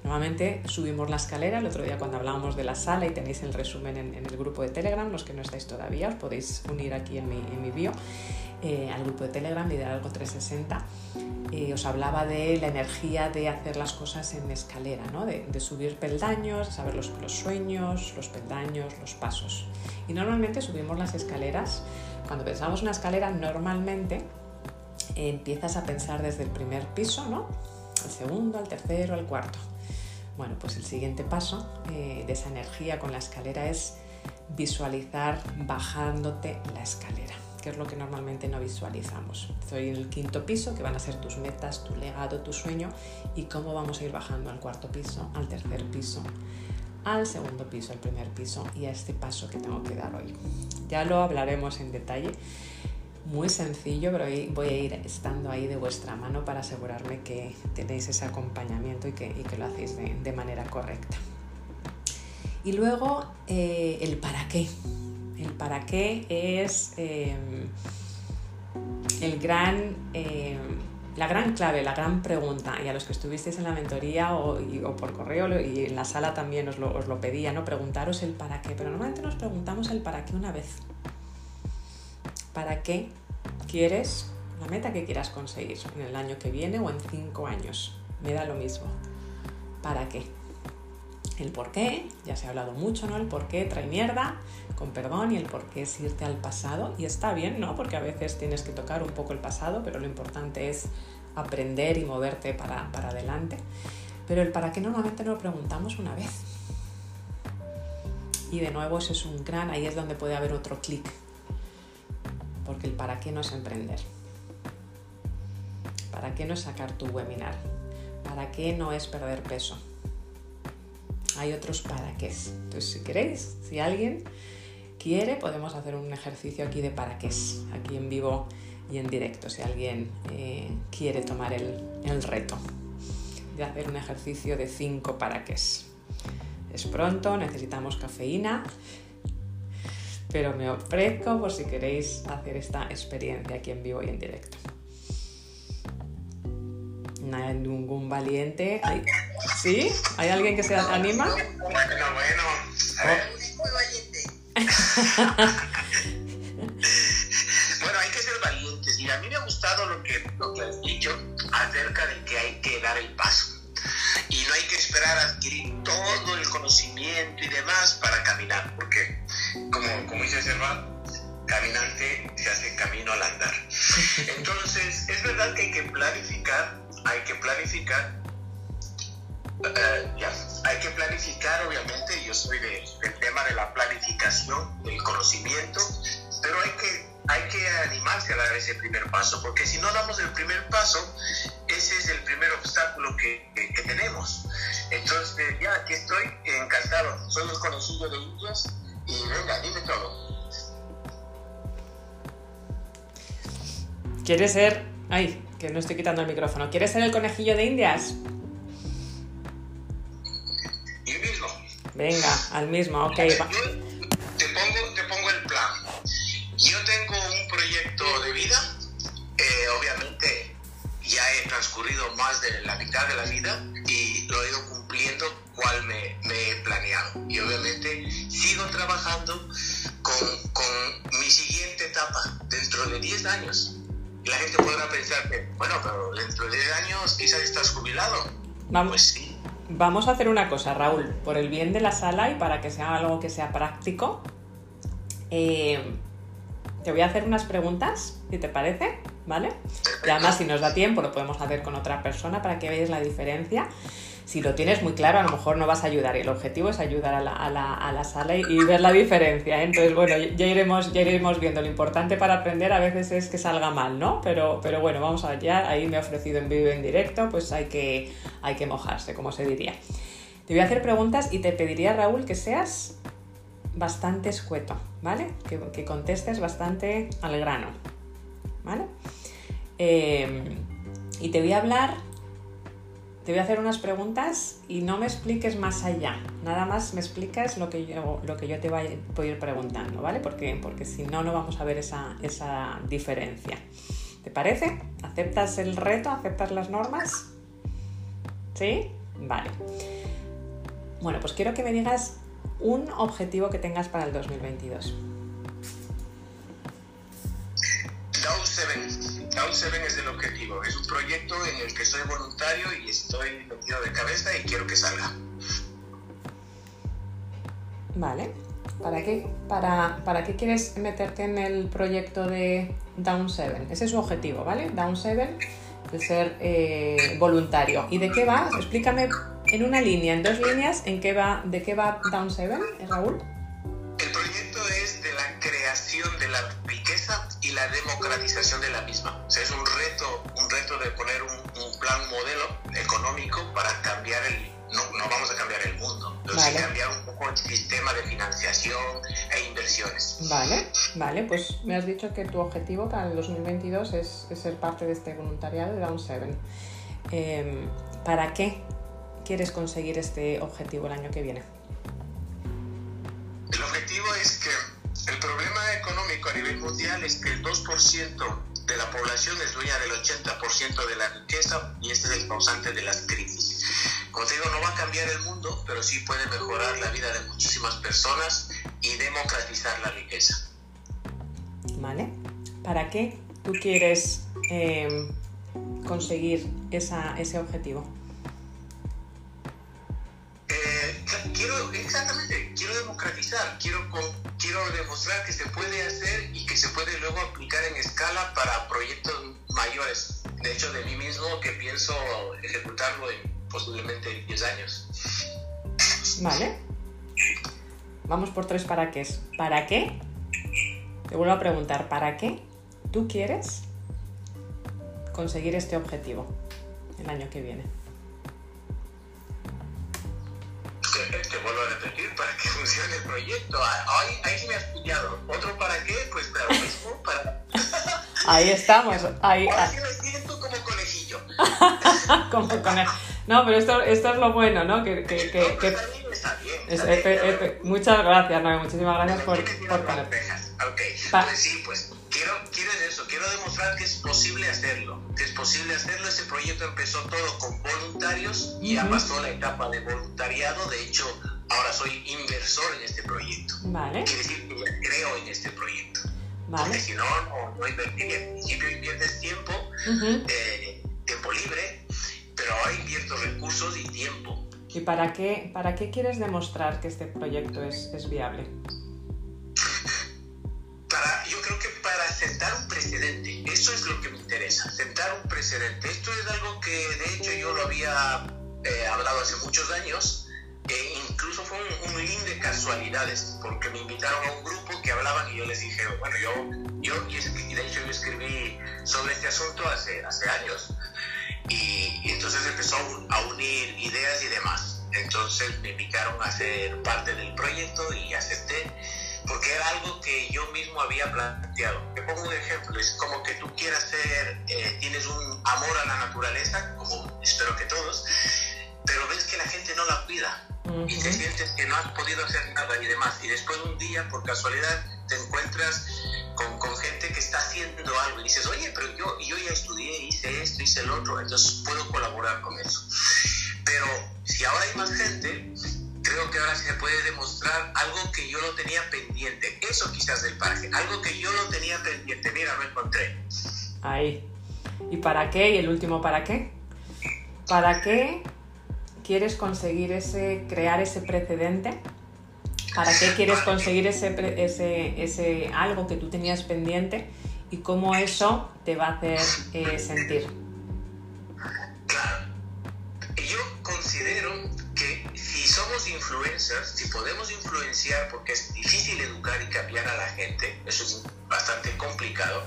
Normalmente subimos la escalera, el otro día cuando hablábamos de la sala y tenéis el resumen en, el grupo de Telegram, los que no estáis todavía, os podéis unir aquí en mi, en mi bio, eh, al grupo de Telegram, Liderazgo 360. Eh, os hablaba de la energía de hacer las cosas en escalera, ¿no? de, subir peldaños, saber los, los sueños, los peldaños, los pasos. Y normalmente subimos las escaleras, cuando pensamos una escalera, normalmente empiezas a pensar desde el primer piso, ¿no? Al segundo, al tercero, al cuarto. Bueno, pues el siguiente paso eh, de esa energía con la escalera es visualizar bajándote la escalera, que es lo que normalmente no visualizamos. Estoy en el quinto piso, que van a ser tus metas, tu legado, tu sueño, y cómo vamos a ir bajando al cuarto piso, al tercer piso, al segundo piso, al primer piso y a este paso que tengo que dar hoy. Ya lo hablaremos en detalle muy sencillo, pero voy a ir estando ahí de vuestra mano para asegurarme que tenéis ese acompañamiento y que, lo hacéis de, manera correcta. Y luego eh, el para qué. El para qué es em, el gran, em, la gran clave, la gran pregunta. Y a los que estuvisteis en la mentoría o, por correo y en la sala también os lo, os lo pedía, ¿no? preguntaros el para qué. Pero normalmente nos preguntamos el para qué una vez para qué quieres, la meta que quieras conseguir en el año que viene o en cinco años. Me da lo mismo. ¿Para qué? El por qué, ya se ha hablado mucho, ¿no? El por qué trae mierda, con perdón, y el por qué es irte al pasado. Y está bien, ¿no? Porque a veces tienes que tocar un poco el pasado, pero lo importante es aprender y moverte para, para adelante. Pero el para qué normalmente no lo preguntamos una vez. Y de nuevo, eso es un gran, ahí es donde puede haber otro clic porque el para qué no es emprender. ¿Para qué no es sacar tu webinar? ¿Para qué no es perder peso? Hay otros para qué. Entonces, si queréis, si alguien quiere, podemos hacer un ejercicio aquí de para qué, aquí en vivo y en directo, si alguien eh, quiere tomar el, el, reto de hacer un ejercicio de cinco para qué. Es pronto, necesitamos cafeína, pero me ofrezco por si queréis hacer esta experiencia aquí en vivo y en directo. No hay ningún valiente. ¿Sí? ¿Hay alguien que se anima? Bueno, bueno. A ver. Muy valiente. bueno, hay que ser valientes. Y a mí me ha gustado lo que, lo que has dicho acerca de que hay que dar el paso. Y no hay que esperar a adquirir todo el conocimiento y demás para caminar, porque, como, como dice Servat, caminante se hace camino al andar. Entonces, es verdad que hay que planificar, hay que planificar Uh, ya, hay que planificar, obviamente, yo soy de, del tema de la planificación, del conocimiento, pero hay que, hay que animarse a dar ese primer paso, porque si no damos el primer paso, ese es el primer obstáculo que, que, que tenemos. Entonces, ya aquí estoy, encantado, soy el conocido de Indias y venga, dime todo. ¿Quieres ser... Ay, que no estoy quitando el micrófono. ¿Quieres ser el conejillo de Indias? Venga, al mismo, ok. Yo te pongo, te pongo el plan. Yo tengo un proyecto de vida, eh, obviamente ya he transcurrido más de la mitad de la vida y lo he ido trabajando con, con mi siguiente etapa dentro de 10 años. Y la gente podrá pensar que, bueno, pero dentro de 10 años quizás estás jubilado. Vamos. Pues sí. Vamos a hacer una cosa, Raúl, por el bien de la sala y para que sea algo que sea práctico. Eh, te voy a hacer unas preguntas, si te parece, ¿vale? Y además, si nos da tiempo, lo podemos hacer con otra persona para que veáis la diferencia. Si lo tienes muy claro, a lo mejor no vas a ayudar y el objetivo es ayudar a la, a la, a la sala y, ver la diferencia. ¿eh? Entonces, bueno, ya iremos, ya iremos viendo. Lo importante para aprender a veces es que salga mal, ¿no? Pero, pero bueno, vamos allá. Ahí me he ofrecido en vivo en directo, pues hay que, hay que mojarse, como se diría. Te voy a hacer preguntas y te pediría, Raúl, que seas bastante escueto, ¿vale? Que, que contestes bastante al grano, ¿vale? Eh, y te voy a hablar te voy a hacer unas preguntas y no me expliques más allá. Nada más me explicas lo que yo, lo que yo te voy a ir preguntando, ¿vale? Porque, porque si no, no vamos a ver esa, esa diferencia. ¿Te parece? ¿Aceptas el reto? ¿Aceptas las normas? ¿Sí? Vale. Bueno, pues quiero que me digas un objetivo que tengas para el 2022. Down 7. Down 7 es el objetivo. Es un proyecto en el que soy voluntario y estoy metido de cabeza y quiero que salga. Vale. ¿Para qué, para, ¿Para qué quieres meterte en el proyecto de Down 7? Ese es su objetivo, ¿vale? Down 7, de ser eh, voluntario. ¿Y de qué va? Explícame en una línea, en dos líneas, en qué va, de qué va Down 7, Raúl. De la misma. O sea, es un reto, un reto de poner un, un plan modelo económico para cambiar el, no, no, vamos a cambiar el mundo, pero vale. sí cambiar un poco el sistema de financiación e inversiones. Vale, vale, pues me has dicho que tu objetivo para el 2022 es, es ser parte de este voluntariado de Down 7. Eh, ¿Para qué quieres conseguir este objetivo el año que viene? El objetivo es que el problema económico a nivel mundial es que el 2% de la población es dueña del 80% de la riqueza y este es el causante de las crisis. Como te no va a cambiar el mundo, pero sí puede mejorar la vida de muchísimas personas y democratizar la riqueza. ¿Vale? ¿Para qué tú quieres eh, conseguir esa, ese objetivo? Quiero, exactamente, quiero democratizar, quiero, quiero demostrar que se puede hacer y que se puede luego aplicar en escala para proyectos mayores. De hecho, de mí mismo que pienso ejecutarlo en posiblemente 10 años. Vale. Vamos por tres para qué. ¿Para qué? Te vuelvo a preguntar, ¿para qué tú quieres conseguir este objetivo el año que viene? Te, vuelvo a repetir, para que funcione el proyecto. Ahí, ahí sí me has pillado. ¿Otro para qué? Pues para lo mismo, para... Ahí estamos. Ahí, Ahora sí me siento como conejillo. como conejo. No, pero esto, esto es lo bueno, ¿no? Que, que, que, no, que... Está bien, está bien. muchas gracias, no, muchísimas gracias por, por poner. Ok, pues sí, pues demostrar que es posible hacerlo, que es posible hacerlo. Ese proyecto empezó todo con voluntarios y ya pasó la etapa de voluntariado. De hecho, ahora soy inversor en este proyecto. Vale. Quiere decir que creo en este proyecto. Vale. Porque si no, no, no invertiría. En principio inviertes tiempo, eh, tiempo libre, pero ahora invierto recursos y tiempo. ¿Y para qué, para qué quieres demostrar que este proyecto es, es viable? yo creo que para sentar un precedente, eso es lo que me interesa, sentar un precedente. Esto es algo que de hecho yo lo había eh, hablado hace muchos años, e incluso fue un, link de casualidades, porque me invitaron a un grupo que hablaban y yo les dije, bueno, yo, yo y de hecho yo escribí sobre este asunto hace, hace años, y, y entonces empezó a unir ideas y demás. Entonces me invitaron a ser parte del proyecto y acepté porque era algo que yo mismo había planteado. Te pongo un ejemplo, es como que tú quieras ser, eh, tienes un amor a la naturaleza, como espero que todos, pero ves que la gente no la cuida y te sientes que no has podido hacer nada y demás. Y después un día, por casualidad, te encuentras con, con, gente que está haciendo algo y dices, oye, pero yo, yo ya estudié, hice esto, hice el otro, entonces puedo colaborar con eso. Pero si ahora hay más gente, creo que ahora se puede demostrar algo que yo lo tenía pendiente. Eso quizás del parque, algo que yo lo tenía pendiente. Mira, lo encontré. Ahí. ¿Y para qué? ¿Y el último para qué? ¿Para qué quieres conseguir ese, crear ese precedente? ¿Para qué quieres conseguir ese, ese, ese algo que tú tenías pendiente? ¿Y cómo eso te va a hacer eh, sentir? Somos influencers, si podemos influenciar, porque es difícil educar y cambiar a la gente, eso es bastante complicado,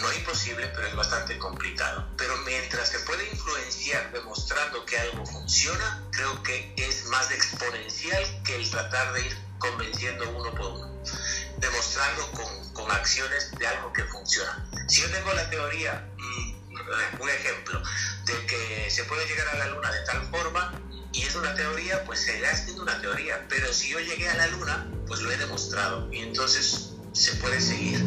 no imposible, pero es bastante complicado. Pero mientras se puede influenciar demostrando que algo funciona, creo que es más exponencial que el tratar de ir convenciendo uno por uno, demostrando con, con acciones de algo que funciona. Si yo tengo la teoría, mm, un ejemplo, de que se puede llegar a la luna de tal forma, y es una teoría, pues seguirá siendo una teoría, pero si yo llegué a la luna, pues lo he demostrado y entonces se puede seguir.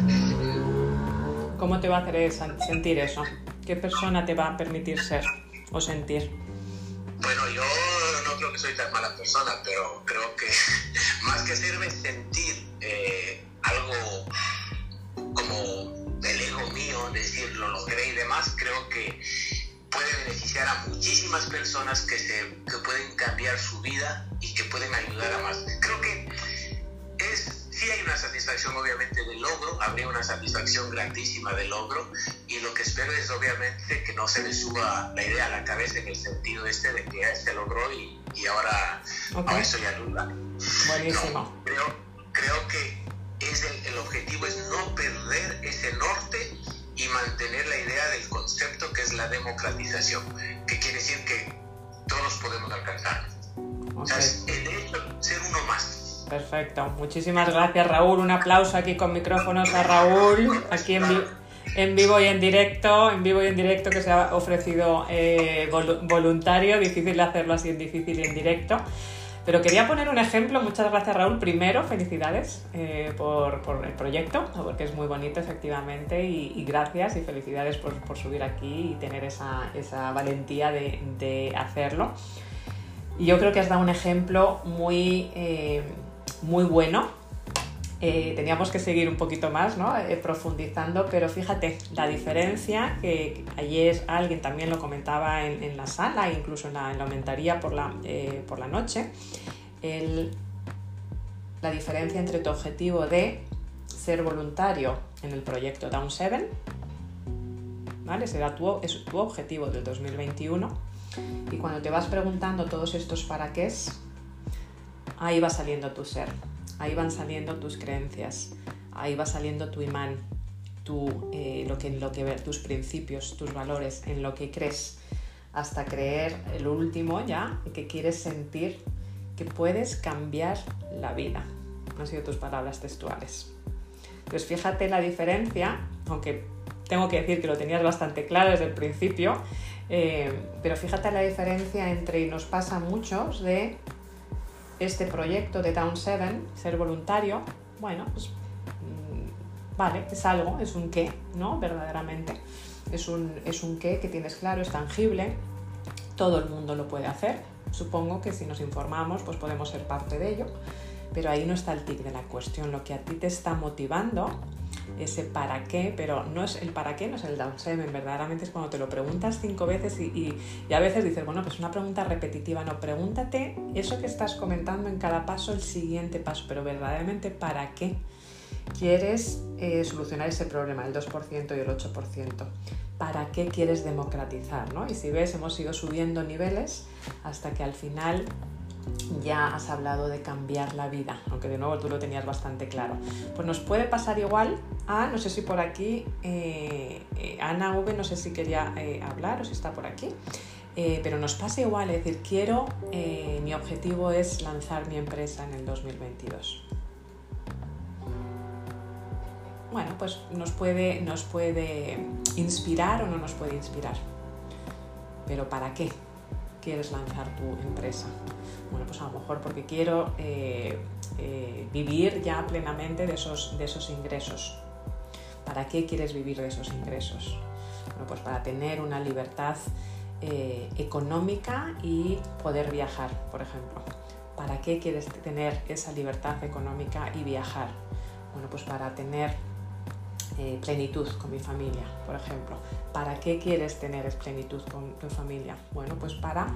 ¿Cómo te va a hacer sentir eso? ¿Qué persona te va a permitir ser o sentir? Bueno, yo no creo que soy tan mala persona, pero creo que más que hacerme sentir eh, algo como el ego mío, decir lo logré y demás, creo que puede beneficiar a muchísimas personas que, se, que pueden cambiar su vida y que pueden ayudar a más. Creo que es, sí hay una satisfacción obviamente del logro, habría una satisfacción grandísima del logro y lo que espero es obviamente que no se le suba la idea a la cabeza en el sentido este de que ya se logró y, y ahora, okay. eso ya duda. Buenísimo. creo, creo que es el, el objetivo es no perder ese norte y mantener la idea del concepto que es la democratización, que quiere decir que todos podemos alcanzar. O sea, es el hecho de ser uno más. Perfecto. Muchísimas gracias, Raúl. Un aplauso aquí con micrófonos a Raúl, aquí en, en vivo y en directo, en vivo y en directo que se ha ofrecido eh, voluntario. Difícil hacerlo así en difícil y en directo. Pero quería poner un ejemplo, muchas gracias Raúl. Primero, felicidades eh, por, el proyecto, porque es muy bonito efectivamente, y, gracias y felicidades por, subir aquí y tener esa, valentía de, hacerlo. Y yo creo que has dado un ejemplo muy, eh, muy bueno eh, teníamos que seguir un poquito más, ¿no? Eh, profundizando, pero fíjate, la diferencia que ayer alguien también lo comentaba en, la sala, incluso en la, aumentaría por la, eh, por la noche, la diferencia entre tu objetivo de ser voluntario en el proyecto Down 7, ¿vale? Será tu, es tu objetivo del 2021, y cuando te vas preguntando todos estos para qué es, ahí va saliendo tu ser ahí van saliendo tus creencias, ahí va saliendo tu imán, tu, eh, lo que, lo que ver, tus principios, tus valores, en lo que crees, hasta creer el último ya, que quieres sentir que puedes cambiar la vida. Han sido tus palabras textuales. Pues fíjate la diferencia, aunque tengo que decir que lo tenías bastante claro desde el principio, eh, pero fíjate la diferencia entre, y nos pasa a muchos, de este proyecto de Down 7, ser voluntario, bueno, pues mm, vale, es algo, es un qué, ¿no? Verdaderamente. Es un, es un qué que tienes claro, es tangible, todo el mundo lo puede hacer. Supongo que si nos informamos, pues podemos ser parte de ello. Pero ahí no está el tic de la cuestión. Lo que a ti te está motivando ese para qué, pero no es el para qué, no es el down seven, verdaderamente es cuando te lo preguntas cinco veces y, a veces dices, bueno, pues una pregunta repetitiva, no, pregúntate eso que estás comentando en cada paso, el siguiente paso, pero verdaderamente para qué quieres eh, solucionar ese problema, el 2% y el 8%. ¿Para qué quieres democratizar? ¿no? Y si ves, hemos ido subiendo niveles hasta que al final ya has hablado de cambiar la vida, aunque de nuevo tú lo tenías bastante claro. Pues nos puede pasar igual a, no sé si por aquí, eh, eh, Ana V, no sé si quería eh, hablar o si está por aquí, pero nos pasa igual, es decir, quiero, mi objetivo es lanzar mi empresa en el 2022. Bueno, pues nos puede, nos puede inspirar o no nos puede inspirar. Pero ¿para qué quieres lanzar tu empresa? Bueno, pues a lo mejor porque quiero eh, eh, vivir ya plenamente de esos, de esos ingresos. ¿Para qué quieres vivir de esos ingresos? Bueno, pues para tener una libertad eh, económica y poder viajar, por ejemplo. ¿Para qué quieres tener esa libertad económica y viajar? Bueno, pues para tener eh, plenitud con mi familia, por ejemplo. ¿Para qué quieres tener plenitud con tu familia? Bueno, pues para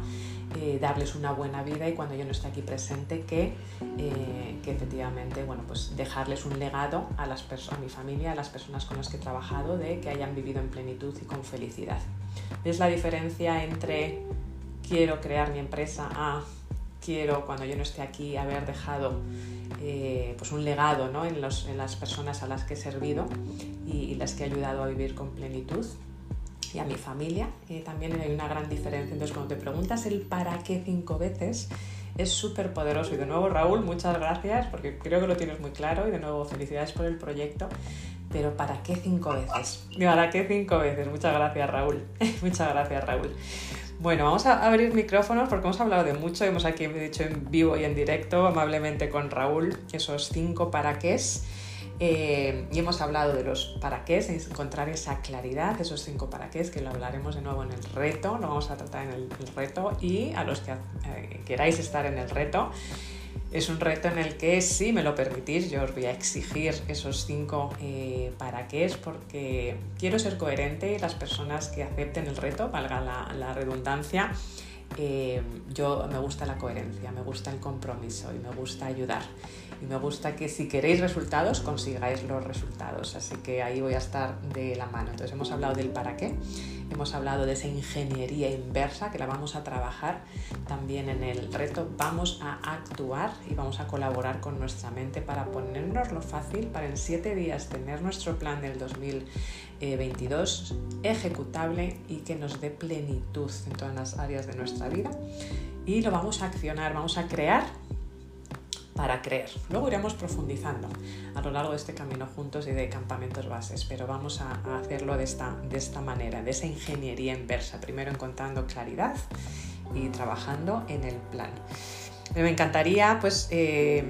eh, darles una buena vida y cuando yo no esté aquí presente, que, eh, que efectivamente, bueno, pues dejarles un legado a, las a mi familia, a las personas con las que he trabajado, de que hayan vivido en plenitud y con felicidad. ¿Ves la diferencia entre quiero crear mi empresa a quiero, cuando yo no esté aquí, haber dejado eh, pues un legado ¿no? en, las personas a las que he servido y, las que he ayudado a vivir con plenitud y a mi familia. Eh, también hay una gran diferencia. Entonces, cuando te preguntas el para qué cinco veces, es súper poderoso. Y de nuevo, Raúl, muchas gracias porque creo que lo tienes muy claro. Y de nuevo, felicidades por el proyecto. Pero ¿para qué cinco veces? ¿Para qué cinco veces? Muchas gracias, Raúl. muchas gracias, Raúl. Bueno, vamos a abrir micrófonos porque hemos hablado de mucho, hemos aquí dicho en vivo y en directo amablemente con Raúl esos cinco para qué eh, y hemos hablado de los para qué, encontrar esa claridad, esos cinco para qué, que lo hablaremos de nuevo en el reto, lo vamos a tratar en el, reto y a los que eh, queráis estar en el reto, es un reto en el que, si me lo permitís, yo os voy a exigir esos cinco eh, para qué es, porque quiero ser coherente y las personas que acepten el reto, valga la, redundancia, eh, yo me gusta la coherencia, me gusta el compromiso y me gusta ayudar y me gusta que si queréis resultados consigáis los resultados. Así que ahí voy a estar de la mano. Entonces hemos hablado del para qué, hemos hablado de esa ingeniería inversa que la vamos a trabajar también en el reto. Vamos a actuar y vamos a colaborar con nuestra mente para ponernos lo fácil, para en siete días tener nuestro plan del 2022 ejecutable y que nos dé plenitud en todas las áreas de nuestra vida. Y lo vamos a accionar, vamos a crear para creer. Luego iremos profundizando a lo largo de este camino juntos y de campamentos bases, pero vamos a, hacerlo de esta, de esta manera, de esa ingeniería inversa, primero encontrando claridad y trabajando en el plan. Me encantaría pues, eh,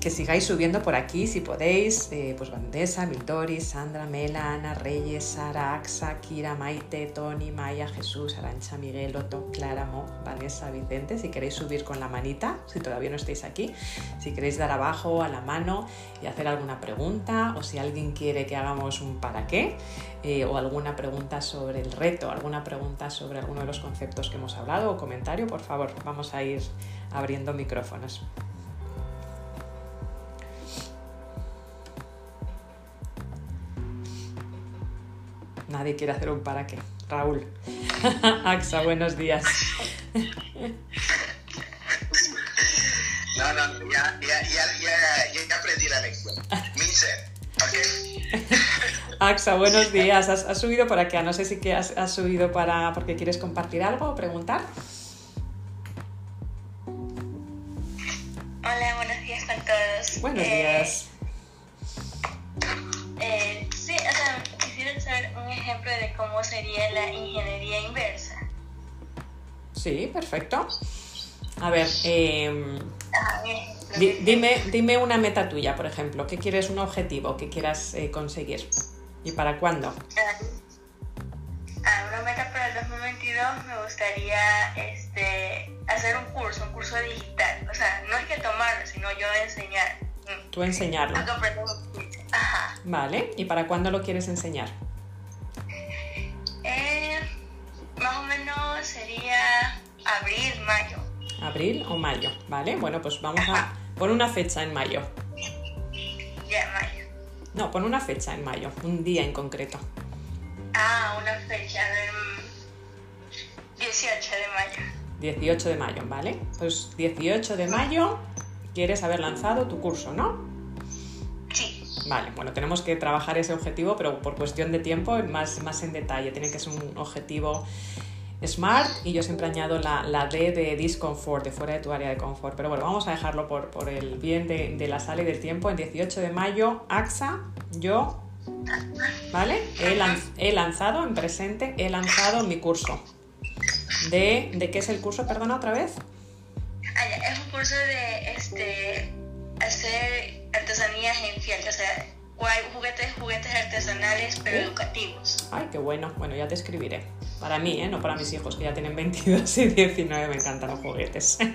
que sigáis subiendo por aquí si podéis. Eh, pues Vandesa, Mildori, Sandra, Mela, Ana, Reyes, Sara, Axa, Kira, Maite, Tony, Maya, Jesús, Arancha, Miguel, Otto, Clara, Mo, Vanessa, Vicente. Si queréis subir con la manita, si todavía no estáis aquí. Si queréis dar abajo a la mano y hacer alguna pregunta o si alguien quiere que hagamos un para qué. Eh, o alguna pregunta sobre el reto, alguna pregunta sobre alguno de los conceptos que hemos hablado o comentario, por favor, vamos a ir abriendo micrófonos. Nadie quiere hacer un para qué. Raúl. Axa, buenos días. No, no, ya, ya, ya, ya aprendí la lección. Mincer, Axa, buenos días. ¿Has, subido por aquí? No sé si que has, subido para porque quieres compartir algo o preguntar. Buenos eh, días. Eh, sí, o sea, quisiera saber un ejemplo de cómo sería la ingeniería inversa. Sí, perfecto. A ver, eh. Di- dime, dime una meta tuya, por ejemplo. ¿Qué quieres, un objetivo que quieras eh, conseguir? ¿Y para cuándo? Ah, una meta para el 2022 me gustaría este, hacer un curso, un curso digital. O sea, no es que tomarlo, sino yo enseñar. Mm. Tú enseñarlo. Ajá. Vale. ¿Y para cuándo lo quieres enseñar? Eh, más o menos sería abril, mayo. ¿Abril o mayo? Vale. Bueno, pues vamos a... Pon una fecha en mayo. Ya, mayo. No, pon una fecha en mayo. Un día en concreto. Ah, una fecha del 18 de mayo. 18 de mayo, ¿vale? Pues 18 de mayo quieres haber lanzado tu curso, ¿no? Sí. Vale, bueno, tenemos que trabajar ese objetivo, pero por cuestión de tiempo, más, más en detalle. Tiene que ser un objetivo SMART y yo siempre añado la, la D de discomfort, de fuera de tu área de confort. Pero bueno, vamos a dejarlo por, por el bien de, de la sala y del tiempo. En 18 de mayo, AXA, yo, ¿vale? He, he lanzado, en presente, he lanzado mi curso. ¿De, ¿De qué es el curso? Perdona otra vez. Es un curso de este, hacer artesanías en fiel, o sea, juguetes, juguetes artesanales pero Oh. educativos. Ay, qué bueno. Bueno, ya te escribiré. Para mí, ¿eh? no para mis hijos, que ya tienen 22 y 19, me encantan los juguetes.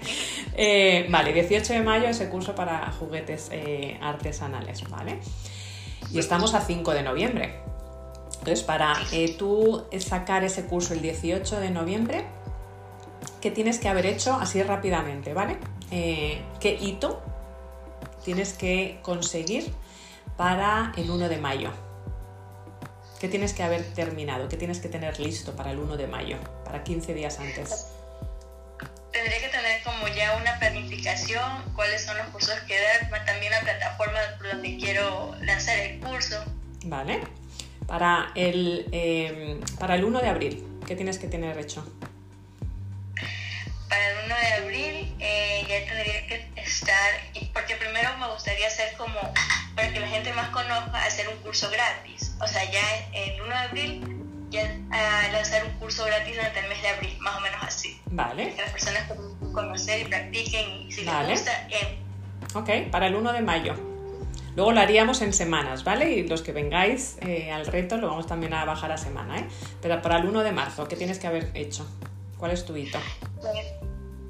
Eh, vale, 18 de mayo ese curso para juguetes eh, artesanales, ¿vale? Y estamos a 5 de noviembre. Entonces, para eh, tú sacar ese curso el 18 de noviembre, ¿qué tienes que haber hecho así rápidamente, ¿vale? Eh, ¿Qué hito tienes que conseguir para el 1 de mayo? ¿Qué tienes que haber terminado? ¿Qué tienes que tener listo para el 1 de mayo? Para 15 días antes. Tendría que tener como ya una planificación, cuáles son los cursos que dar, también la plataforma por donde quiero lanzar el curso. ¿Vale? Para el, eh, para el 1 de abril, ¿qué tienes que tener hecho? Para el 1 de abril eh, ya tendría que estar, porque primero me gustaría hacer como, para que la gente más conozca, hacer un curso gratis. O sea, ya el 1 de abril ya ah, lanzar un curso gratis durante el mes de abril, más o menos así. Vale, Que las personas conocer y practiquen y si Vale. les gusta, eh, ok, para el 1 de mayo. Luego lo haríamos en semanas, ¿vale? Y los que vengáis eh, al reto lo vamos también a bajar a semana, ¿eh? Pero para el 1 de marzo, ¿qué tienes que haber hecho? ¿Cuál es tu hito?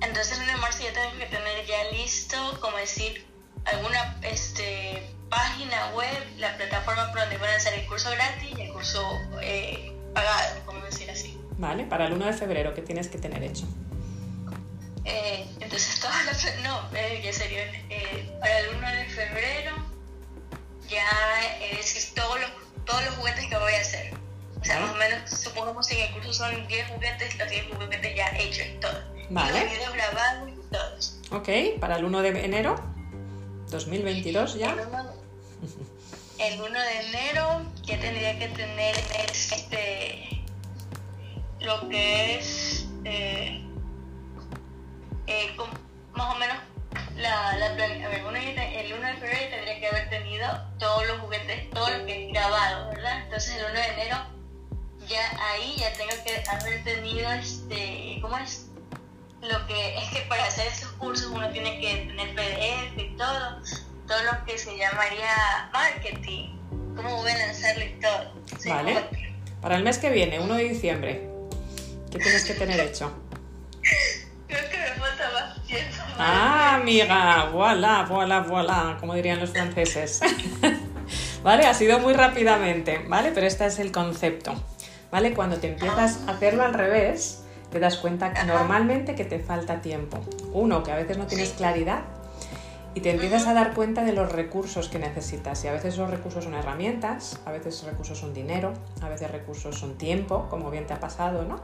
Entonces en el marzo ya tengo que tener ya listo, como decir, alguna este, página web, la plataforma por donde van a hacer el curso gratis y el curso eh, pagado, como decir así. ¿Vale? Para el 1 de febrero, ¿qué tienes que tener hecho? Eh, entonces todas las... No, eh, ya sería eh, para el 1 de febrero, ya es decir, todos los, todos los juguetes que voy a hacer. O sea, más o menos, supongamos que en el curso son 10 juguetes, los 10 juguetes ya hechos y todo. Vale. Y los videos grabados y todos. Ok, para el 1 de enero 2022 ya. El 1, el 1 de enero ya tendría que tener este lo que es eh, eh, com- más o menos la, la plan- a ver, el 1 de febrero tendría que haber tenido todos los juguetes, todo lo que es grabado, ¿verdad? Entonces el 1 de enero ya ahí ya tengo que haber tenido este, ¿cómo es? Lo que es que para hacer esos cursos uno tiene que tener PDF y todo, todo lo que se llamaría marketing, cómo voy a lanzarlo y todo. Sí, Vale. Para el mes que viene, 1 de diciembre, ¿qué tienes que tener hecho? Creo que me falta más tiempo. Ah, amiga, voilà, voilà, voilà, como dirían los franceses. vale, ha sido muy rápidamente, ¿vale? Pero este es el concepto, ¿vale? Cuando te empiezas a hacerlo al revés, te das cuenta que normalmente que te falta tiempo. Uno, que a veces no tienes claridad y te empiezas a dar cuenta de los recursos que necesitas. Y a veces los recursos son herramientas, a veces recursos son dinero, a veces recursos son tiempo, como bien te ha pasado, ¿no?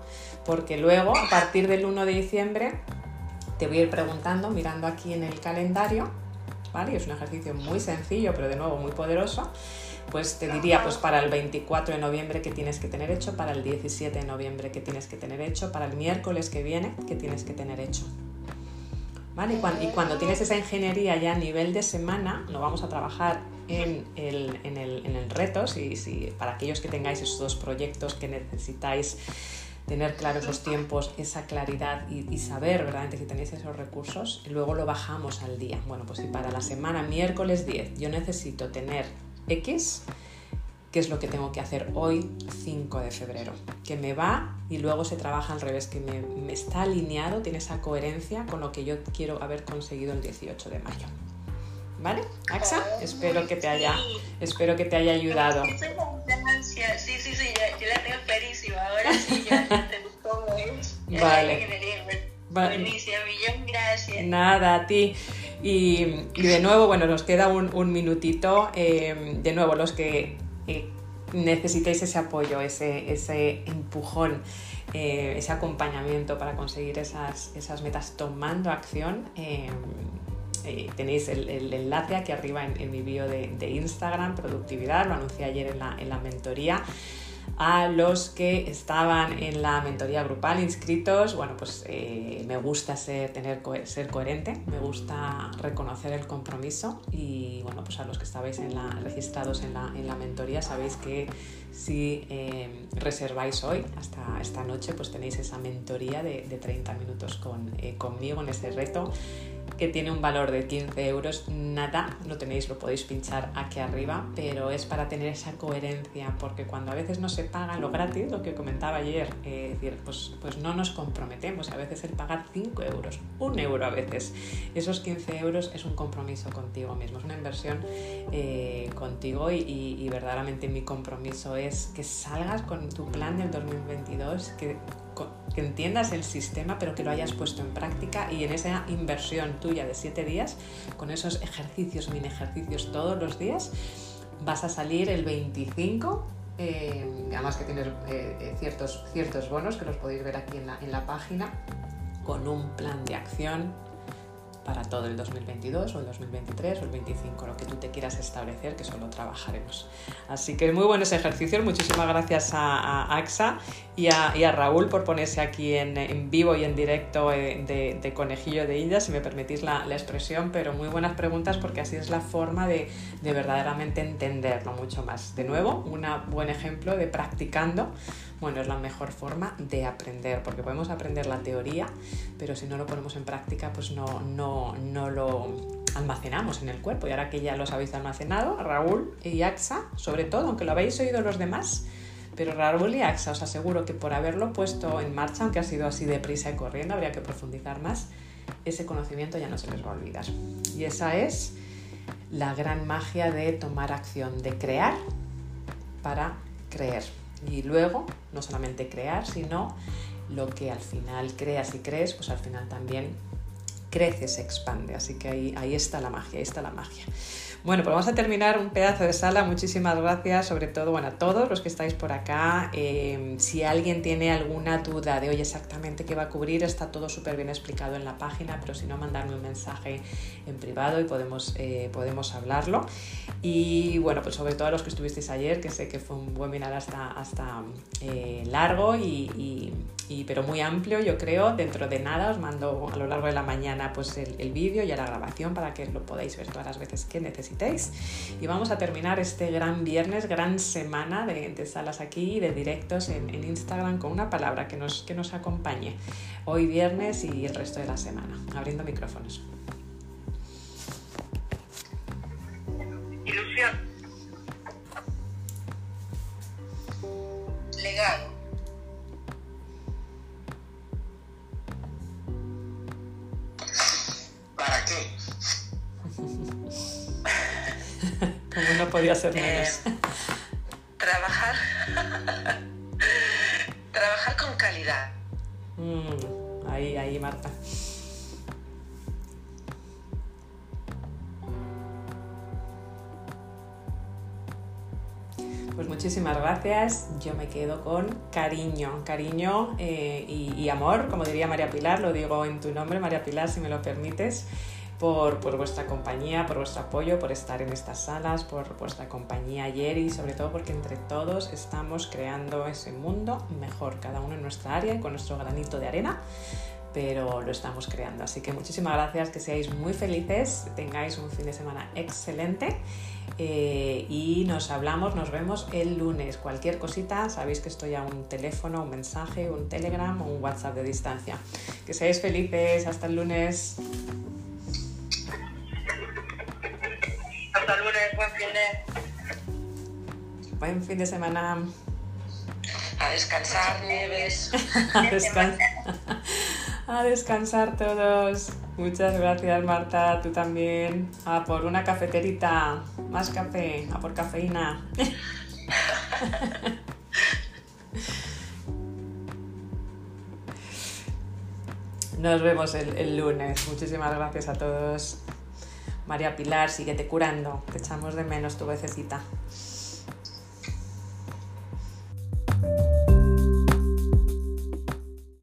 Porque luego, a partir del 1 de diciembre, te voy a ir preguntando, mirando aquí en el calendario, ¿vale? Y es un ejercicio muy sencillo, pero de nuevo muy poderoso. Pues te diría, pues para el 24 de noviembre que tienes que tener hecho, para el 17 de noviembre que tienes que tener hecho, para el miércoles que viene que tienes que tener hecho. ¿Vale? Y cuan- Y cuando, tienes esa ingeniería ya a nivel de semana, lo vamos a trabajar en el, en el, en el reto, si, si- para aquellos que tengáis esos dos proyectos que necesitáis tener claros los tiempos, esa claridad y, saber verdaderamente que tenéis esos recursos, y luego lo bajamos al día. Bueno, pues si para la semana, miércoles 10, yo necesito tener X, ¿qué es lo que tengo que hacer hoy, 5 de febrero? Que me va y luego se trabaja al revés, que me, me está alineado, tiene esa coherencia con lo que yo quiero haber conseguido el 18 de mayo. ¿Vale? Axa, espero que te haya, espero que te haya ayudado. Sí, sí, sí, yo, la tengo clarísima. Ahora sí, ya entendí cómo es. Vale. Vale. Buenísima, millón gracias. Nada, a ti. Y, de nuevo, bueno, nos queda un, minutito. Eh, de nuevo, los que eh, necesitéis ese apoyo, ese, ese empujón, eh, ese acompañamiento para conseguir esas, esas metas tomando acción. Eh, tenéis el, enlace aquí arriba en, mi bio de, Instagram, productividad, lo anuncié ayer en la, en la mentoría a los que estaban en la mentoría grupal inscritos, bueno, pues eh, me gusta ser, tener, ser coherente, me gusta reconocer el compromiso y bueno, pues a los que estabais en la, registrados en la, en la mentoría sabéis que si eh, reserváis hoy, hasta esta noche, pues tenéis esa mentoría de, de 30 minutos con, conmigo en ese reto que tiene un valor de 15 euros, nada, lo tenéis, lo podéis pinchar aquí arriba, pero es para tener esa coherencia, porque cuando a veces no se paga lo gratis, lo que comentaba ayer, eh, decir, pues, pues no nos comprometemos, a veces el pagar 5 euros, un euro a veces, esos 15 euros es un compromiso contigo mismo, es una inversión eh, contigo y, y verdaderamente mi compromiso es que salgas con tu plan del 2022, que entiendas el sistema, pero que lo hayas puesto en práctica y en esa inversión tuya de 7 días, con esos ejercicios, mini ejercicios todos los días, vas a salir el 25 eh, además que tienes eh, eh, ciertos, ciertos bonos que los podéis ver aquí en la, en la página, con un plan de acción para todo el 2022 o el 2023 o el 25, lo que tú te quieras establecer, que solo trabajaremos. Así que muy buenos ejercicios, muchísimas gracias a, AXA y a, Raúl por ponerse aquí en, vivo y en directo eh, de, conejillo de India, si me permitís la, expresión, pero muy buenas preguntas porque así es la forma de, de verdaderamente entenderlo mucho más. De nuevo, un buen ejemplo de practicando bueno, es la mejor forma de aprender, porque podemos aprender la teoría, pero si no lo ponemos en práctica, pues no, no, no lo almacenamos en el cuerpo. Y ahora que ya los habéis almacenado, Raúl y AXA, sobre todo, aunque lo habéis oído los demás, pero Raúl y AXA os aseguro que por haberlo puesto en marcha, aunque ha sido así deprisa y corriendo, habría que profundizar más, ese conocimiento ya no se les va a olvidar. Y esa es la gran magia de tomar acción, de crear para creer. Y luego, no solamente crear, sino lo que al final creas y crees, pues al final también crece, se expande. Así que ahí, ahí está la magia, ahí está la magia. Bueno, pues vamos a terminar un pedazo de sala. Muchísimas gracias, sobre todo bueno, a todos los que estáis por acá. Em, si alguien tiene alguna duda de hoy exactamente qué va a cubrir, está todo súper bien explicado en la página, pero si no, mandarme un mensaje en privado y podemos, eh, podemos hablarlo. Y bueno, pues sobre todo a los que estuvisteis ayer, que sé que fue un webinar hasta, hasta eh, largo y, pero muy amplio, yo creo. Dentro de nada os mando a lo largo de la mañana pues el, el vídeo y la grabación para que lo podáis ver todas las veces que necesitéis y vamos a terminar este gran viernes, gran semana de, salas aquí, de directos en, Instagram con una palabra que nos, que nos acompañe hoy viernes y el resto de la semana. Abriendo micrófonos. Podía ser menos. Eh, trabajar. trabajar con calidad. Mm, ahí, ahí, Marta. Pues muchísimas gracias. Yo me quedo con cariño, cariño eh, y, amor, como diría María Pilar, lo digo en tu nombre, María Pilar, si me lo permites por, vuestra compañía, por vuestro apoyo, por estar en estas salas, por vuestra compañía ayer y sobre todo porque entre todos estamos creando ese mundo mejor, cada uno en nuestra área y con nuestro granito de arena pero lo estamos creando. Así que muchísimas gracias, que seáis muy felices, tengáis un fin de semana excelente eh, y nos hablamos, nos vemos el lunes. Cualquier cosita, sabéis que estoy a un teléfono, un mensaje, un telegram o un WhatsApp de distancia. Que seáis felices, hasta el lunes. Buen fin de semana. A descansar, Nieves. a, descansar. a descansar todos. Muchas gracias, Marta. Tú también. A por una cafeterita. Más café. A por cafeína. Nos vemos el, el, lunes. Muchísimas gracias a todos. María Pilar, síguete curando. Te echamos de menos tu vececita.